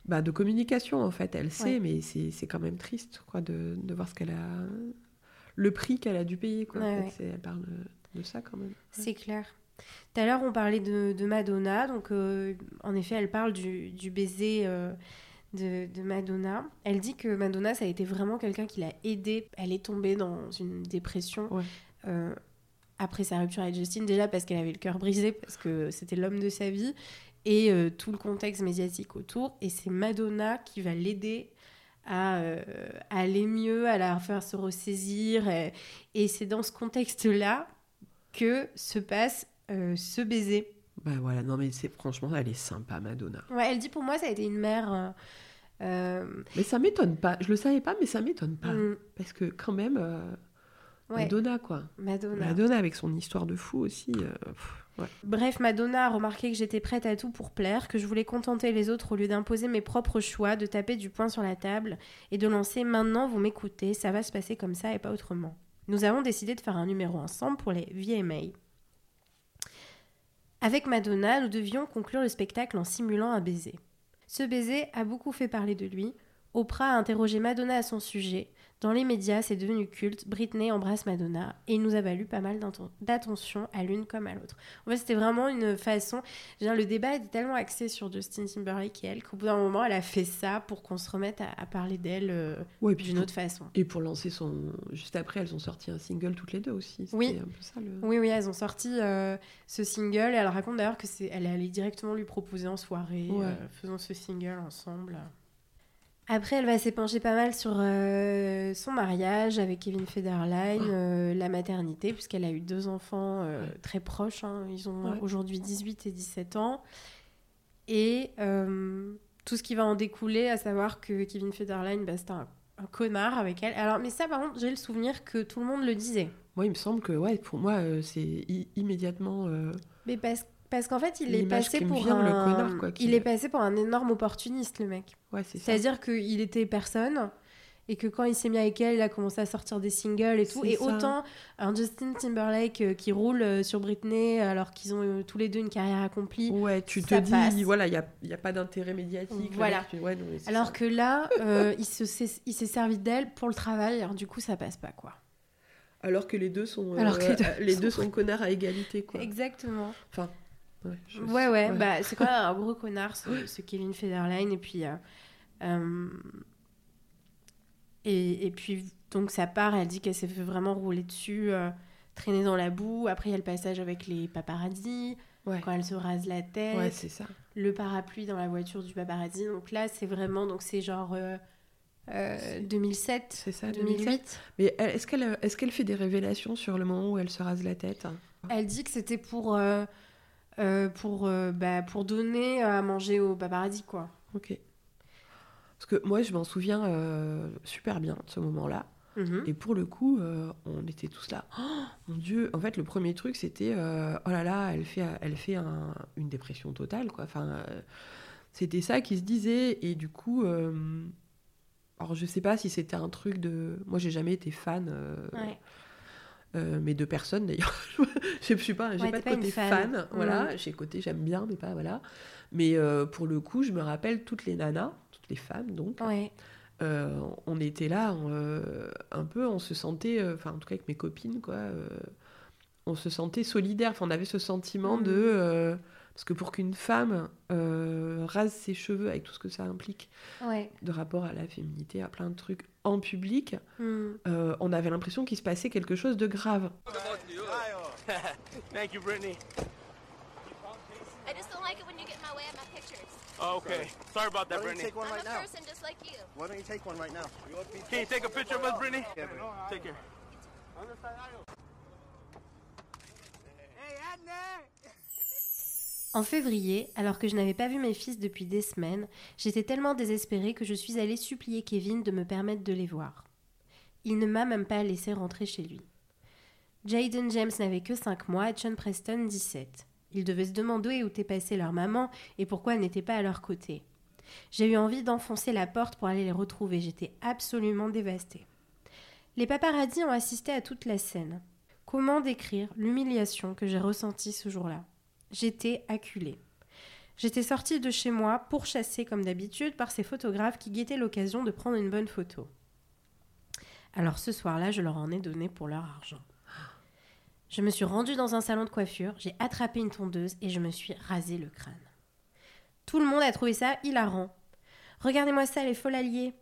bah, de communication en fait. Elle sait, Ouais. mais c'est, quand même triste, quoi, de, de voir ce qu'elle a, le prix qu'elle a dû payer, quoi. en fait. elle parle de ça quand même. C'est clair. Tout à l'heure, on parlait de, de Madonna. Donc, euh, en effet, elle parle du, du baiser euh, de, de Madonna. Elle dit que Madonna, ça a été vraiment quelqu'un qui l'a aidée. Elle est tombée dans une dépression Ouais. euh, après sa rupture avec Justin. Déjà parce qu'elle avait le cœur brisé, parce que c'était l'homme de sa vie. Et tout le contexte médiatique autour. Et c'est Madonna qui va l'aider à, euh, à aller mieux, à la faire se ressaisir. Et, et c'est dans ce contexte-là que se passe euh, ce baiser. Bah voilà, non mais c'est franchement, elle est sympa, Madonna. Ouais, elle dit pour moi, ça a été une mère. euh, euh, Mais ça m'étonne pas. Je le savais pas, mais ça m'étonne pas, mm, parce que quand même, euh, ouais, Madonna, quoi. Madonna. Madonna avec son histoire de fou aussi. pff, ouais. Bref, Madonna a remarqué que j'étais prête à tout pour plaire, que je voulais contenter les autres au lieu d'imposer mes propres choix, de taper du poing sur la table et de lancer maintenant vous m'écoutez, ça va se passer comme ça et pas autrement. Nous avons décidé de faire un numéro ensemble pour les VMA. Avec Madonna, nous devions conclure le spectacle en simulant un baiser. Ce baiser a beaucoup fait parler de lui. Oprah a interrogé Madonna à son sujet. Dans les médias, c'est devenu culte. Britney embrasse Madonna et il nous a valu pas mal d'attention à l'une comme à l'autre. En fait, c'était vraiment une façon. dire, le débat était tellement axé sur Justin Timberlake et elle qu'au bout d'un moment, elle a fait ça pour qu'on se remette à, à parler d'elle euh, Ouais, d'une autre façon. Et pour lancer son. Juste après, elles ont sorti un single toutes les deux aussi. Oui. un peu ça le. Oui, oui, elles ont sorti euh, ce single et elle raconte d'ailleurs que c'est, elle est allée directement lui proposer en soirée, Ouais. euh, faisons ce single ensemble. Après, elle va s'épancher pas mal sur euh, son mariage avec Kevin Federline, euh, la maternité, puisqu'elle a eu deux enfants euh, très proches. hein. Ils ont Ouais. aujourd'hui 18 et 17 ans. Et tout ce qui va en découler, à savoir que Kevin Federline, bah, c'était un, un connard avec elle. Alors, mais ça, par contre, j'ai le souvenir que tout le monde le disait. Moi, il me semble que, ouais, pour moi, c'est immédiatement. Mais parce, parce qu'en fait, il est passé pour vient, un... le connard, quoi, qui- Il est passé pour un énorme opportuniste, le mec. Ouais, c'est ça. C'est-à-dire qu'il était personne et que quand il s'est mis avec elle, il a commencé à sortir des singles et tout. Et ça. autant un Justin Timberlake euh, qui roule euh, sur Britney alors qu'ils ont euh, tous les deux une carrière accomplie. Ouais, tu te dis, passe. voilà, il n'y a, y a pas d'intérêt médiatique. Voilà. mec, tu- ouais, non, Alors ça. que là, il se s'est- il s'est servi d'elle pour le travail. Alors du coup, ça passe pas, quoi. Alors que les deux sont. Alors que les deux les sont- deux sont connards à égalité, quoi. Exactement. Ouais, je- Ouais, ouais, bah, c'est quand même un gros connard, ce, ce Kevin Federline. Et puis, euh, euh, et, et puis, donc, sa part, elle dit qu'elle s'est fait vraiment rouler dessus euh, traîner dans la boue. Après, il y a le passage avec les paparazzis, Ouais. quand elle se rase la tête, Ouais, c'est ça. le parapluie dans la voiture du paparazzi. Donc là, c'est vraiment, donc c'est genre euh, euh, 2007, C'est ça, 2007. 2008. Mais elle- est-ce qu'elle est qu'elle fait des révélations sur le moment où elle se rase la tête? Elle dit que c'était pour, euh, euh, pour, euh, bah, pour donner à manger au paparazzi, quoi. Ok. Parce que moi, je m'en souviens euh, super bien de ce moment-là. Mhm. Et pour le coup, euh, on était tous là. Oh, mon Dieu En fait, le premier truc, c'était euh, oh là là, elle fait, elle fait un- une dépression totale, quoi. Enfin, euh, c'était ça qui se disait. Et du coup, euh, alors je sais pas si c'était un truc de. Moi, j'ai jamais été fan, euh, Ouais. Euh, mais de personne d'ailleurs. je suis pas, j'ai Ouais, pas de côté fan. fan. Voilà, Mhm. j'ai côté j'aime bien, mais pas voilà. Mais euh, pour le coup, je me rappelle toutes les nanas, toutes les femmes donc. Ouais. Euh, on était là, un peu, on se sentait, enfin en tout cas avec mes copines, quoi, on se sentait solidaire. Enfin, on avait ce sentiment Mhm. de, parce que pour qu'une femme euh, rase ses cheveux avec tout ce que ça implique, Ouais. de rapport à la féminité, à plein de trucs en public, Hmm. euh, on avait l'impression qu'il se passait quelque chose de grave. Thank you, Brittany. I just don't like it when you get in my way of my pictures. Oh, okay. Sorry about that, Brittany. take one I'm right a now? person just like you. Why don't you take one right now? Can you take a picture of us, Brittany? Yeah, Brittany. Take care. En février, alors que je n'avais pas vu mes fils depuis des semaines, j'étais tellement désespérée que je suis allée supplier Kevin de me permettre de les voir. Il ne m'a même pas laissé rentrer chez lui. Jaden James n'avait que 5 mois et John Preston 17. Ils devaient se demander où était passée leur maman et pourquoi elle n'était pas à leur côté. J'ai eu envie d'enfoncer la porte pour aller les retrouver, j'étais absolument dévastée. Les paparazzis ont assisté à toute la scène. Comment décrire l'humiliation que j'ai ressentie ce jour-là? J'étais acculée. J'étais sortie de chez moi pourchassée comme d'habitude par ces photographes qui guettaient l'occasion de prendre une bonne photo. Alors ce soir-là, je leur en ai donné pour leur argent. Je me suis rendue dans un salon de coiffure, j'ai attrapé une tondeuse et je me suis rasé le crâne. Tout le monde a trouvé ça hilarant. Regardez-moi ça, les folles alliées.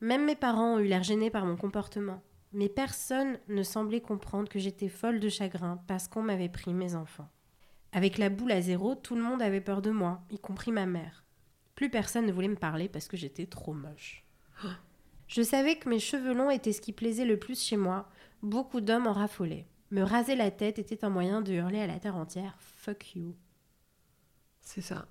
Même mes parents ont eu l'air gênés par mon comportement. Mais personne ne semblait comprendre que j'étais folle de chagrin parce qu'on m'avait pris mes enfants. Avec la boule à zéro, tout le monde avait peur de moi, y compris ma mère. Plus personne ne voulait me parler parce que j'étais trop moche. Je savais que mes cheveux longs étaient ce qui plaisait le plus chez moi. Beaucoup d'hommes en raffolaient. Me raser la tête était un moyen de hurler à la terre entière Fuck you. C'est ça.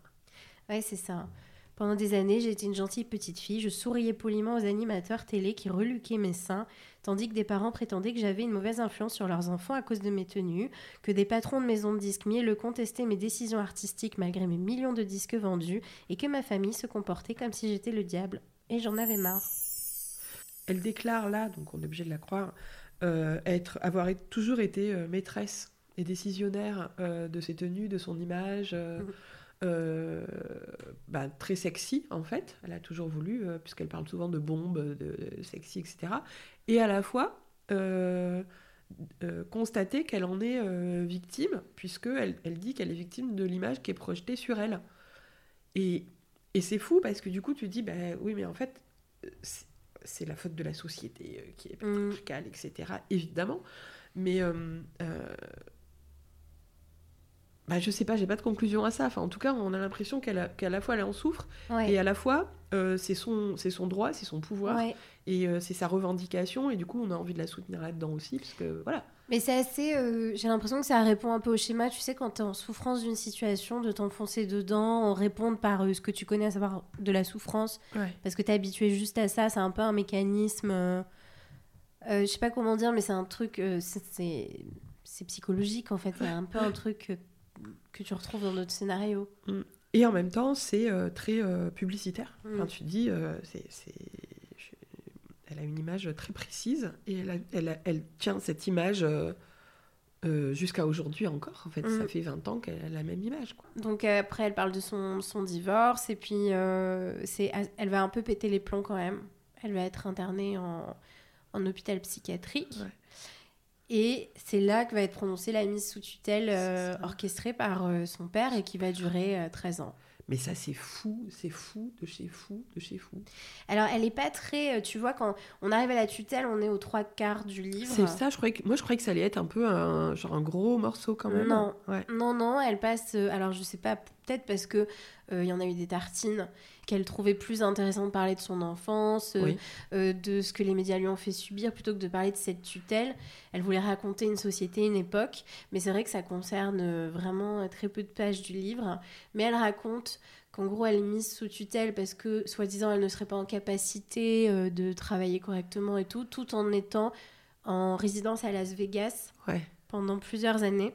Ouais, c'est ça. Pendant des années, j'étais une gentille petite fille. Je souriais poliment aux animateurs télé qui reluquaient mes seins, tandis que des parents prétendaient que j'avais une mauvaise influence sur leurs enfants à cause de mes tenues, que des patrons de maisons de disques mielleux contestaient mes décisions artistiques malgré mes millions de disques vendus, et que ma famille se comportait comme si j'étais le diable. Et j'en avais marre. Elle déclare là, donc on est obligé de la croire, euh, être, avoir été- toujours été euh, maîtresse et décisionnaire euh, de ses tenues, de son image, Mhm. Euh, bah, très sexy en fait. Elle a toujours voulu, euh, puisqu'elle parle souvent de bombes, de, de sexy, etc. Et à la fois euh, constater qu'elle en est victime, puisqu'elle elle dit qu'elle est victime de l'image qui est projetée sur elle. Et, et c'est fou parce que du coup tu dis, bah oui, mais en fait, c'est- la faute de la société qui est Mm. patriarcale, etc. Évidemment. Mais bah, je sais pas, j'ai pas de conclusion à ça. Enfin, en tout cas, on a l'impression qu'à la fois elle en souffre Ouais. et à la fois euh, c'est son, son droit, c'est son pouvoir Ouais. et euh, c'est sa revendication. Et du coup, on a envie de la soutenir là-dedans aussi, parce que voilà. Mais c'est assez. euh, J'ai l'impression que ça répond un peu au schéma, tu sais, quand t'es en souffrance d'une situation, de t'enfoncer dedans, en répondre par ce que tu connais, à savoir de la souffrance, parce que t'es habitué juste à ça. C'est un peu un mécanisme. je sais pas comment dire, mais c'est un truc. c'est- psychologique en fait. C'est un peu un truc que tu retrouves dans d'autres scénarios. Et en même temps, c'est euh, très euh, publicitaire. Mm. Enfin, tu te dis, euh, c'est, elle a une image très précise et elle, a- elle, a- elle tient cette image jusqu'à aujourd'hui encore. En fait, Mm. ça fait 20 ans qu'elle a la même image. Quoi. Donc après, elle parle de son, son divorce et puis c'est, elle va un peu péter les plombs quand même. Elle va être internée en, en hôpital psychiatrique. Ouais. Et c'est là que va être prononcée la mise sous tutelle euh, orchestrée par euh, son père et qui va durer euh, 13 ans. Mais ça, c'est fou, c'est fou, de chez fou, de chez fou. Alors, elle est pas très. euh, Tu vois, quand on arrive à la tutelle, on est aux trois quarts du livre. C'est ça, je croyais que, moi je croyais que ça allait être un peu un, genre un gros morceau quand même. Non. Ouais. Non, non, elle passe. alors, je sais pas, peut-être parce que euh, il y en a eu des tartines qu'elle trouvait plus intéressant de parler de son enfance, euh, Oui. euh, de ce que les médias lui ont fait subir, plutôt que de parler de cette tutelle. Elle voulait raconter une société, une époque, mais c'est vrai que ça concerne euh, vraiment très peu de pages du livre. Mais elle raconte qu'en gros, elle est mise sous tutelle parce que, soi-disant, elle ne serait pas en capacité euh, de travailler correctement et tout, tout en étant en résidence à Las Vegas Ouais, pendant plusieurs années,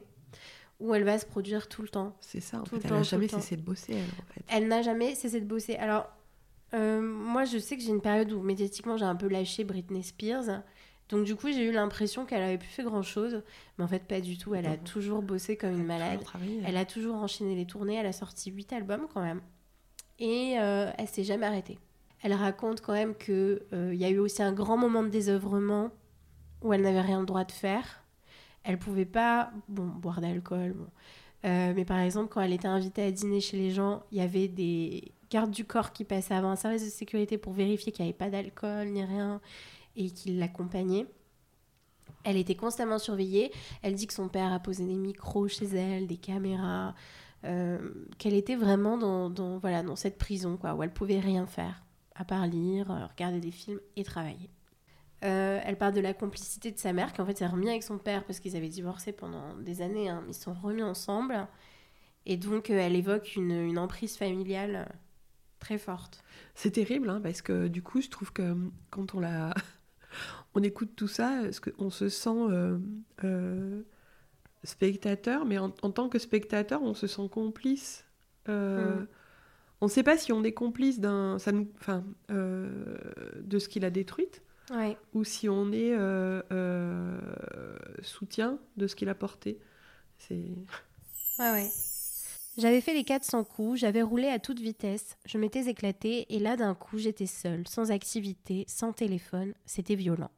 où elle va se produire tout le temps. c'est ça. En Tout fait, elle n'a jamais cessé de bosser, elle, en fait. Elle n'a jamais cessé de bosser. Alors, euh, moi, je sais que j'ai une période où médiatiquement, j'ai un peu lâché Britney Spears. Donc, du coup, j'ai eu l'impression qu'elle avait plus fait grand-chose. Mais en fait, pas du tout. Elle a toujours bossé comme une Elle malade. travaillé. Elle a toujours enchaîné les tournées. Elle a sorti 8 albums quand même. Et euh, elle s'est jamais arrêtée. Elle raconte quand même qu'il y a eu aussi un grand moment de désœuvrement où elle n'avait rien le droit de faire. Elle pouvait pas bon, boire d'alcool. bon. Euh, mais par exemple, quand elle était invitée à dîner chez les gens, il y avait des gardes du corps qui passaient avant un service de sécurité pour vérifier qu'il n'y avait pas d'alcool ni rien et qu'ils l'accompagnaient. Elle était constamment surveillée. Elle dit que son père a posé des micros chez elle, des caméras, euh, qu'elle était vraiment dans, dans, voilà, dans cette prison quoi, où elle pouvait rien faire, à part lire, euh, regarder des films et travailler. Euh, elle parle de la complicité de sa mère, qui en fait s'est remis avec son père parce qu'ils avaient divorcé pendant des années, hein, mais ils se sont remis ensemble. Et donc, euh, elle évoque une, une emprise familiale euh, très forte. C'est terrible, hein, parce que du coup, je trouve que quand on la... on écoute tout ça, on se sent euh, spectateur, mais en, en tant que spectateur, on se sent complice. Mm. On ne sait pas si on est complice d'un, ça nous, enfin, de ce qu'il a détruite, Ouais. ou si on est euh, euh, soutien de ce qu'il a porté. C'est Ouais, ouais. J'avais fait les 400 coups, j'avais roulé à toute vitesse, je m'étais éclatée et là d'un coup j'étais seule, sans activité, sans téléphone, c'était violent.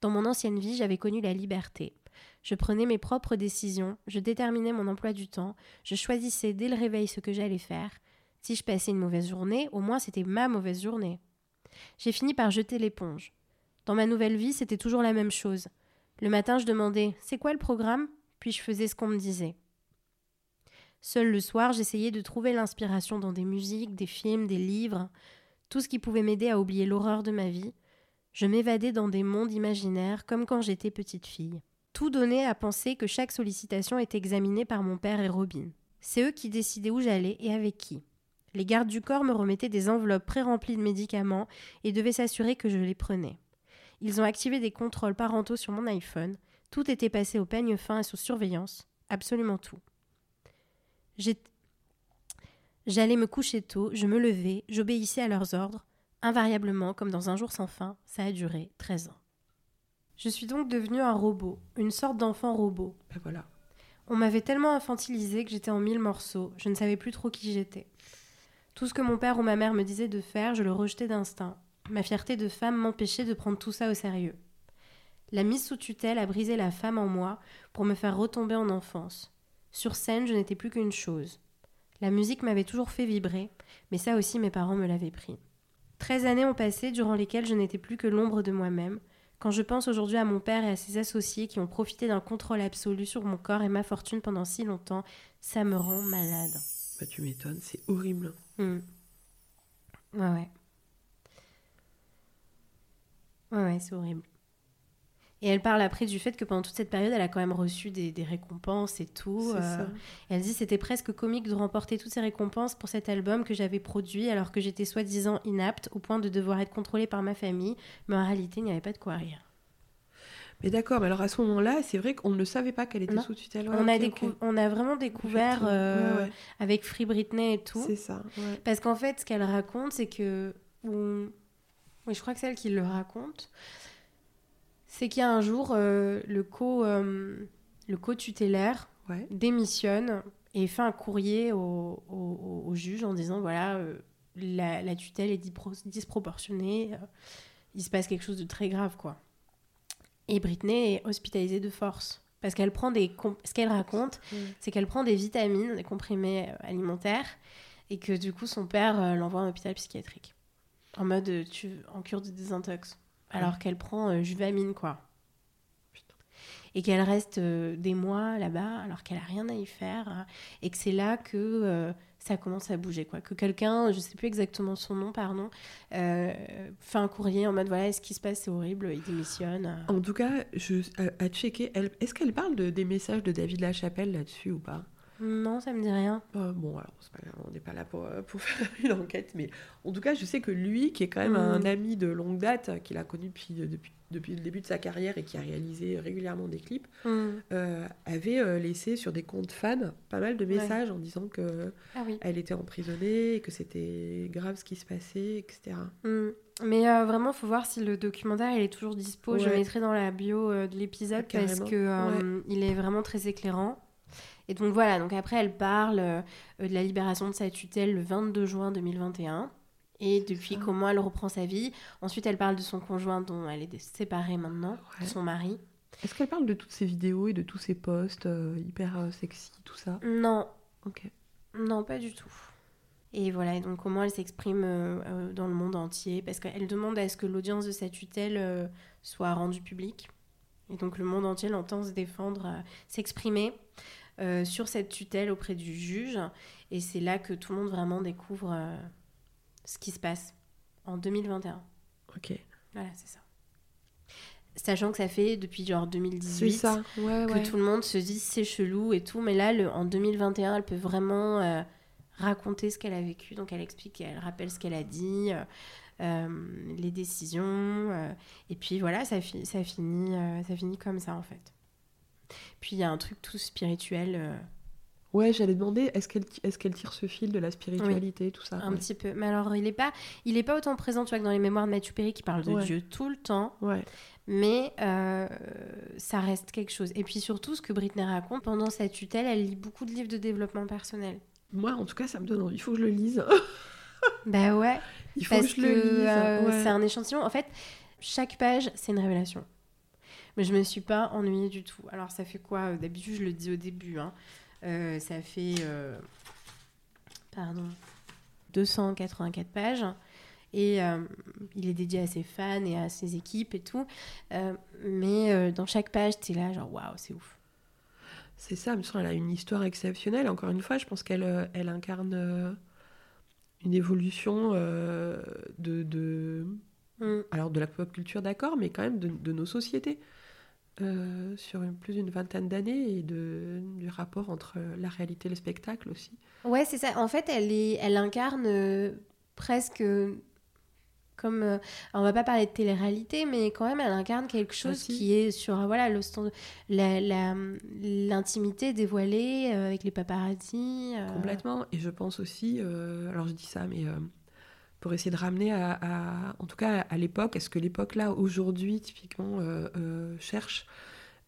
Dans mon ancienne vie, j'avais connu la liberté. Je prenais mes propres décisions, je déterminais mon emploi du temps, je choisissais dès le réveil ce que j'allais faire. Si je passais une mauvaise journée, au moins c'était ma mauvaise journée. J'ai fini par jeter l'éponge. Dans ma nouvelle vie, c'était toujours la même chose. Le matin, je demandais C'est quoi le programme? Puis je faisais ce qu'on me disait. Seul le soir, j'essayais de trouver l'inspiration dans des musiques, des films, des livres, tout ce qui pouvait m'aider à oublier l'horreur de ma vie. Je m'évadais dans des mondes imaginaires comme quand j'étais petite fille. Tout donnait à penser que chaque sollicitation était examinée par mon père et Robin. C'est eux qui décidaient où j'allais et avec qui. Les gardes du corps me remettaient des enveloppes pré-remplies de médicaments et devaient s'assurer que je les prenais. Ils ont activé des contrôles parentaux sur mon iPhone. Tout était passé au peigne fin et sous surveillance. Absolument tout. J'allais me coucher tôt, je me levais, j'obéissais à leurs ordres. Invariablement, comme dans un jour sans fin, ça a duré 13 ans. Je suis donc devenue un robot, une sorte d'enfant robot. ben voilà. On m'avait tellement infantilisé que j'étais en mille morceaux, je ne savais plus trop qui j'étais. Tout ce que mon père ou ma mère me disait de faire, je le rejetais d'instinct. Ma fierté de femme m'empêchait de prendre tout ça au sérieux. La mise sous tutelle a brisé la femme en moi pour me faire retomber en enfance. Sur scène, je n'étais plus qu'une chose. La musique m'avait toujours fait vibrer, mais ça aussi mes parents me l'avaient pris. Treize années ont passé durant lesquelles je n'étais plus que l'ombre de moi-même. Quand je pense aujourd'hui à mon père et à ses associés qui ont profité d'un contrôle absolu sur mon corps et ma fortune pendant si longtemps, ça me rend malade. Bah, tu m'étonnes, c'est horrible. Hmm. Ouais, ouais. Ouais, ouais, c'est horrible. Et elle parle après du fait que pendant toute cette période, elle a quand même reçu des, des récompenses et tout. C'est euh, ça. et elle dit c'était presque comique de remporter toutes ces récompenses pour cet album que j'avais produit alors que j'étais soi-disant inapte au point de devoir être contrôlée par ma famille. Mais en réalité, il n'y avait pas de quoi rire. Mais d'accord, mais alors à ce moment-là, c'est vrai qu'on ne savait pas qu'elle était Non. sous tutelle. Ouais, on, a ok, décou- ok. on a vraiment découvert euh, Ouais, ouais. avec Free Britney et tout. C'est ça. Parce qu'en fait, ce qu'elle raconte, c'est que. Oui, je crois que c'est elle qui le raconte. C'est qu'il y a un jour, euh, le co. euh, le co-tutélaire Ouais. démissionne et fait un courrier au, au- au juge en disant voilà, euh, la, la tutelle est disproportionnée, il se passe quelque chose de très grave, quoi. Et Britney est hospitalisée de force. Parce qu'elle prend des. Ce qu'elle raconte, c'est qu'elle prend des vitamines, des comprimés alimentaires, Et que du coup, son père l'envoie en hôpital psychiatrique. En mode, euh, tu, en cure de désintox. Alors qu'elle prend euh, Juvamine, quoi. Et qu'elle reste euh, des mois là-bas, alors qu'elle a rien à y faire. euh, et que c'est là que euh, ça commence à bouger, quoi. Que quelqu'un, je sais plus exactement son nom, pardon, fait un courrier en mode, voilà, ce qui se passe, c'est horrible, il démissionne. En tout cas, je, à, à checker, est-ce qu'elle parle de, des messages de David Lachapelle là-dessus ou pas? Non, ça me dit rien. Euh, Bon, alors, pas grave, on n'est pas là pour, euh, pour faire une enquête, mais en tout cas, je sais que lui, qui est quand même un ami de longue date, euh, qu'il a connu depuis, depuis, depuis le début de sa carrière et qui a réalisé régulièrement des clips, euh, avait euh, laissé sur des comptes fans pas mal de Ouais. messages en disant que Ah oui. elle était emprisonnée, et que c'était grave ce qui se passait, etc. Hmm. Mais euh, vraiment, faut voir si le documentaire il est toujours dispo. Je mettrai dans la bio euh, de l'épisode parce que euh, il est vraiment très éclairant. Et donc voilà, donc après elle parle euh, de la libération de sa tutelle le 22 juin 2021 et depuis ça. comment elle reprend sa vie. Ensuite, elle parle de son conjoint dont elle est séparée maintenant, Ouais. de son mari. Est-ce qu'elle parle de toutes ces vidéos et de tous ces posts euh, hyper euh, sexy, tout ça? Non, Ok. Non, pas du tout. Et voilà, et donc comment elle s'exprime euh, dans le monde entier, parce qu'elle demande à ce que l'audience de sa tutelle euh, soit rendue publique. Et donc le monde entier l'entend se défendre, s'exprimer euh, sur cette tutelle auprès du juge. Et c'est là que tout le monde vraiment découvre euh, ce qui se passe en 2021. Ok. Voilà, c'est ça. Sachant que ça fait depuis genre 2018 C'est ça. Ouais, que ouais. tout le monde se dit c'est chelou et tout. Mais là, le- en 2021, elle peut vraiment euh, raconter ce qu'elle a vécu. Donc elle explique, elle rappelle ce qu'elle a dit, euh, les décisions. euh, et puis voilà, ça, fi- ça, finit, euh, ça finit comme ça en fait. Puis il y a un truc tout spirituel, euh, Ouais, j'allais demander, est-ce qu'elle est tire ce fil de la spiritualité, tout ça? Un ouais. petit peu. Mais alors, il n'est pas, il est pas autant présent tu vois, que dans les mémoires de Mathieu Perry qui parle de Ouais. Dieu tout le temps. Ouais. Mais euh, ça reste quelque chose. Et puis surtout, ce que Britney raconte, pendant sa tutelle, elle lit beaucoup de livres de développement personnel. Moi, en tout cas, ça me donne envie. Il faut que je le lise. Bah ouais, Il faut parce que je le lise. euh, ouais. c'est un échantillon. En fait, chaque page, c'est une révélation. Mais je me suis pas ennuyée du tout. Alors ça fait quoi euh, D'habitude, je le dis au début. hein. Euh, ça fait, euh, pardon, 284 pages. Et euh, il est dédié à ses fans et à ses équipes et tout. Mais dans chaque page, tu es là, genre, waouh, c'est ouf. C'est ça, elle a une histoire exceptionnelle. Encore une fois, je pense qu'elle elle incarne une évolution de, de, Mm. alors de la pop culture, d'accord, mais quand même de, de nos sociétés. Euh, sur une- plus d'une vingtaine d'années et de, du rapport entre la réalité et le spectacle aussi. Ouais, c'est ça. En fait, elle, est, elle incarne euh, presque comme. euh, on va pas parler de télé-réalité, mais quand même, elle incarne quelque chose si. qui est sur voilà, le l'intimité dévoilée euh, avec les paparazzis. euh. Complètement. Et je pense aussi, alors je dis ça, mais pour essayer de ramener à, à- en tout cas à l'époque, est-ce que l'époque là, aujourd'hui, typiquement, euh, euh, cherche,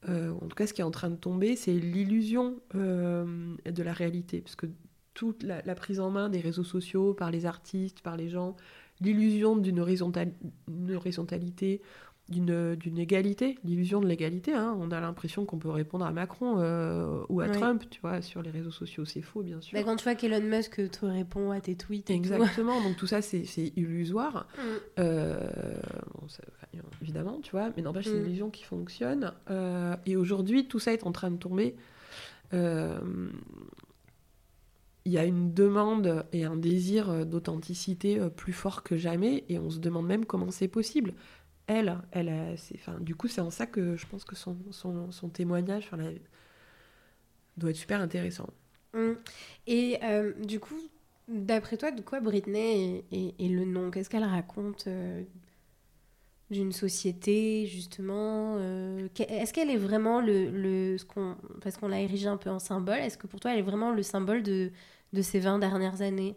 euh, en tout cas ce qui est en train de tomber, c'est l'illusion de la réalité. Parce que toute la, prise en main des réseaux sociaux par les artistes, par les gens, l'illusion d'une horizontal- une horizontalité, d'une égalité, l'illusion de l'égalité. hein. On a l'impression qu'on peut répondre à Macron euh, ou à Ouais. Trump, tu vois, sur les réseaux sociaux. C'est faux, bien sûr. Bah, quand tu vois qu'Elon Musk te répond à tes tweets. et tout. Exactement, donc tout ça c'est illusoire. Mm. Euh, bon, ça- enfin, évidemment, tu vois, mais n'empêche, c'est une Mm. illusion qui fonctionne. Euh, et aujourd'hui, tout ça est en train de tomber. Il y a une demande et un désir d'authenticité plus fort que jamais, et on se demande même comment c'est possible. Elle, elle a, du coup, c'est en ça que je pense que son, son, son témoignage doit être super intéressant. Mm. Et euh, du coup, d'après toi, de quoi Britney est, le nom? Qu'est-ce qu'elle raconte euh, d'une société, justement euh, Est-ce qu'elle est vraiment le... le ce qu'on, parce qu'on l'a érigée un peu en symbole, est-ce que pour toi, elle est vraiment le symbole de, de ces 20 dernières années?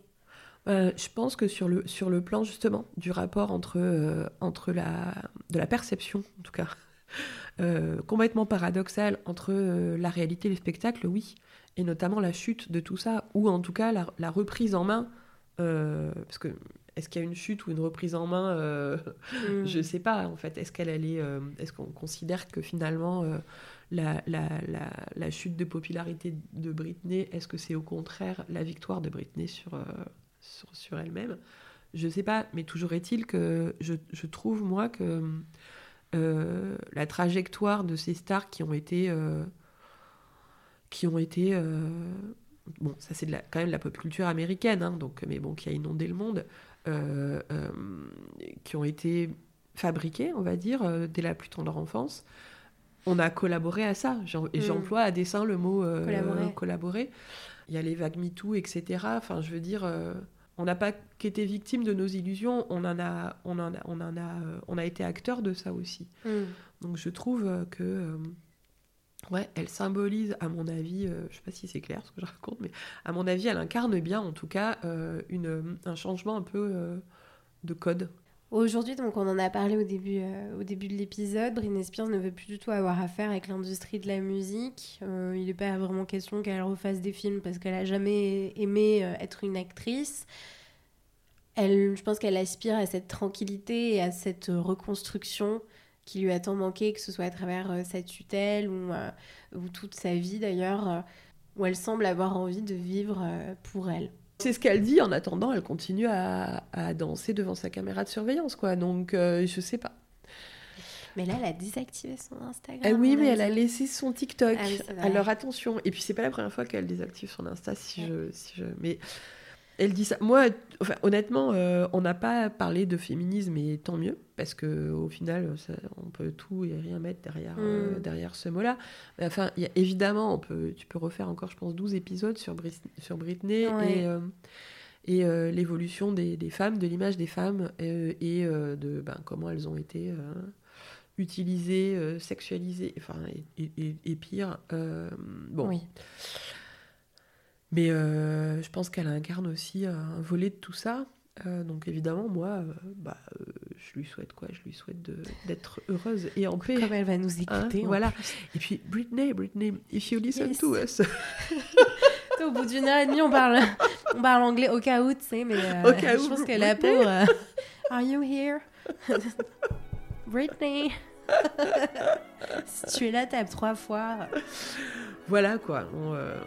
Euh, je pense que sur le, sur le plan justement du rapport entre, euh, entre la, de la perception, en tout cas, euh, complètement paradoxale entre la réalité et les spectacles, oui, et notamment la chute de tout ça, ou en tout cas la, la reprise en main, parce que est-ce qu'il y a une chute ou une reprise en main euh, Mm. Je sais pas, en fait. Est-ce qu'elle allait. euh, Est-ce qu'on considère que finalement, euh, la, la, la, la chute de popularité de Britney, est-ce que c'est au contraire la victoire de Britney sur, sur, sur elle-même Je sais pas, mais toujours est-il que je, je trouve, moi, que euh, la trajectoire de ces stars qui ont été. euh, qui ont été. euh, bon, ça c'est quand même de la pop culture américaine, hein, donc, mais bon, qui a inondé le monde, qui ont été fabriquées, on va dire, dès la plus tendre enfance. On a collaboré à ça. Et Mm. j'emploie à dessein le mot euh, Collaborer. collaborer. Il y a les vagues MeToo, etc. Enfin, je veux dire, euh, on n'a pas qu'été victime de nos illusions, on en a, on en a, on en a, euh, on a été acteur de ça aussi. Mm. Donc je trouve euh, que euh, ouais, elle symbolise, à mon avis, euh, je sais pas si c'est clair ce que je raconte, mais à mon avis, elle incarne bien, en tout cas, une, un changement un peu de code. Aujourd'hui, donc, on en a parlé au début, euh, au début de l'épisode. Britney Spears ne veut plus du tout avoir affaire avec l'industrie de la musique. Euh, il n'est pas vraiment question qu'elle refasse des films parce qu'elle a jamais aimé euh, être une actrice. Elle, je pense qu'elle aspire à cette tranquillité et à cette reconstruction qui lui a tant manqué, que ce soit à travers sa tutelle ou, ou toute sa vie d'ailleurs, où elle semble avoir envie de vivre pour elle. C'est ce qu'elle dit. En attendant, elle continue à, à danser devant sa caméra de surveillance, quoi. Donc, euh, je sais pas. Mais là, elle a désactivé son Instagram. Eh oui, mais elle a laissé son TikTok. Ah oui. Alors attention. Et puis c'est pas la première fois qu'elle désactive son Insta. Si je, si je, mais elle dit ça. Moi, enfin, honnêtement, euh, on n'a pas parlé de féminisme et tant mieux parce que au final, ça- on peut tout et rien mettre derrière euh, Mm. derrière ce mot-là. Enfin, il y a- évidemment, on peut, tu peux refaire encore, je pense, 12 épisodes sur, Bris- sur Britney Ouais. et euh, et l'évolution des, des femmes, de l'image des femmes et de ben, comment elles ont été utilisées, sexualisées, enfin, et, et- et- et pire. bon. Oui. Mais euh, je pense qu'elle incarne aussi un volet de tout ça. Euh, donc évidemment, moi, euh, bah, euh, je lui souhaite quoi? Je lui souhaite d'être heureuse et en paix. Comme elle va nous écouter. Hein, voilà. plus. Et puis Britney, Britney, if you listen Yes. to us, Au bout d'une heure et demie, on parle, on parle anglais au cas où, tu sais, mais euh, Au cas je où, pense que la pauvre. euh, Are you here? Britney. si tu es là, tape trois fois. voilà quoi. On, euh,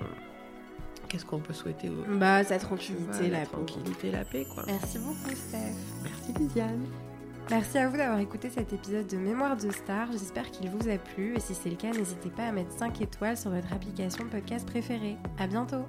Qu'est-ce qu'on peut souhaiter aux Bah, sa tranquillité, la la tranquillité, la paix quoi. Merci beaucoup, Steph. Merci Lisiane. Merci à vous d'avoir écouté cet épisode de Mémoire de Star. J'espère qu'il vous a plu. Et si c'est le cas, n'hésitez pas à mettre 5 étoiles sur votre application podcast préférée. À bientôt!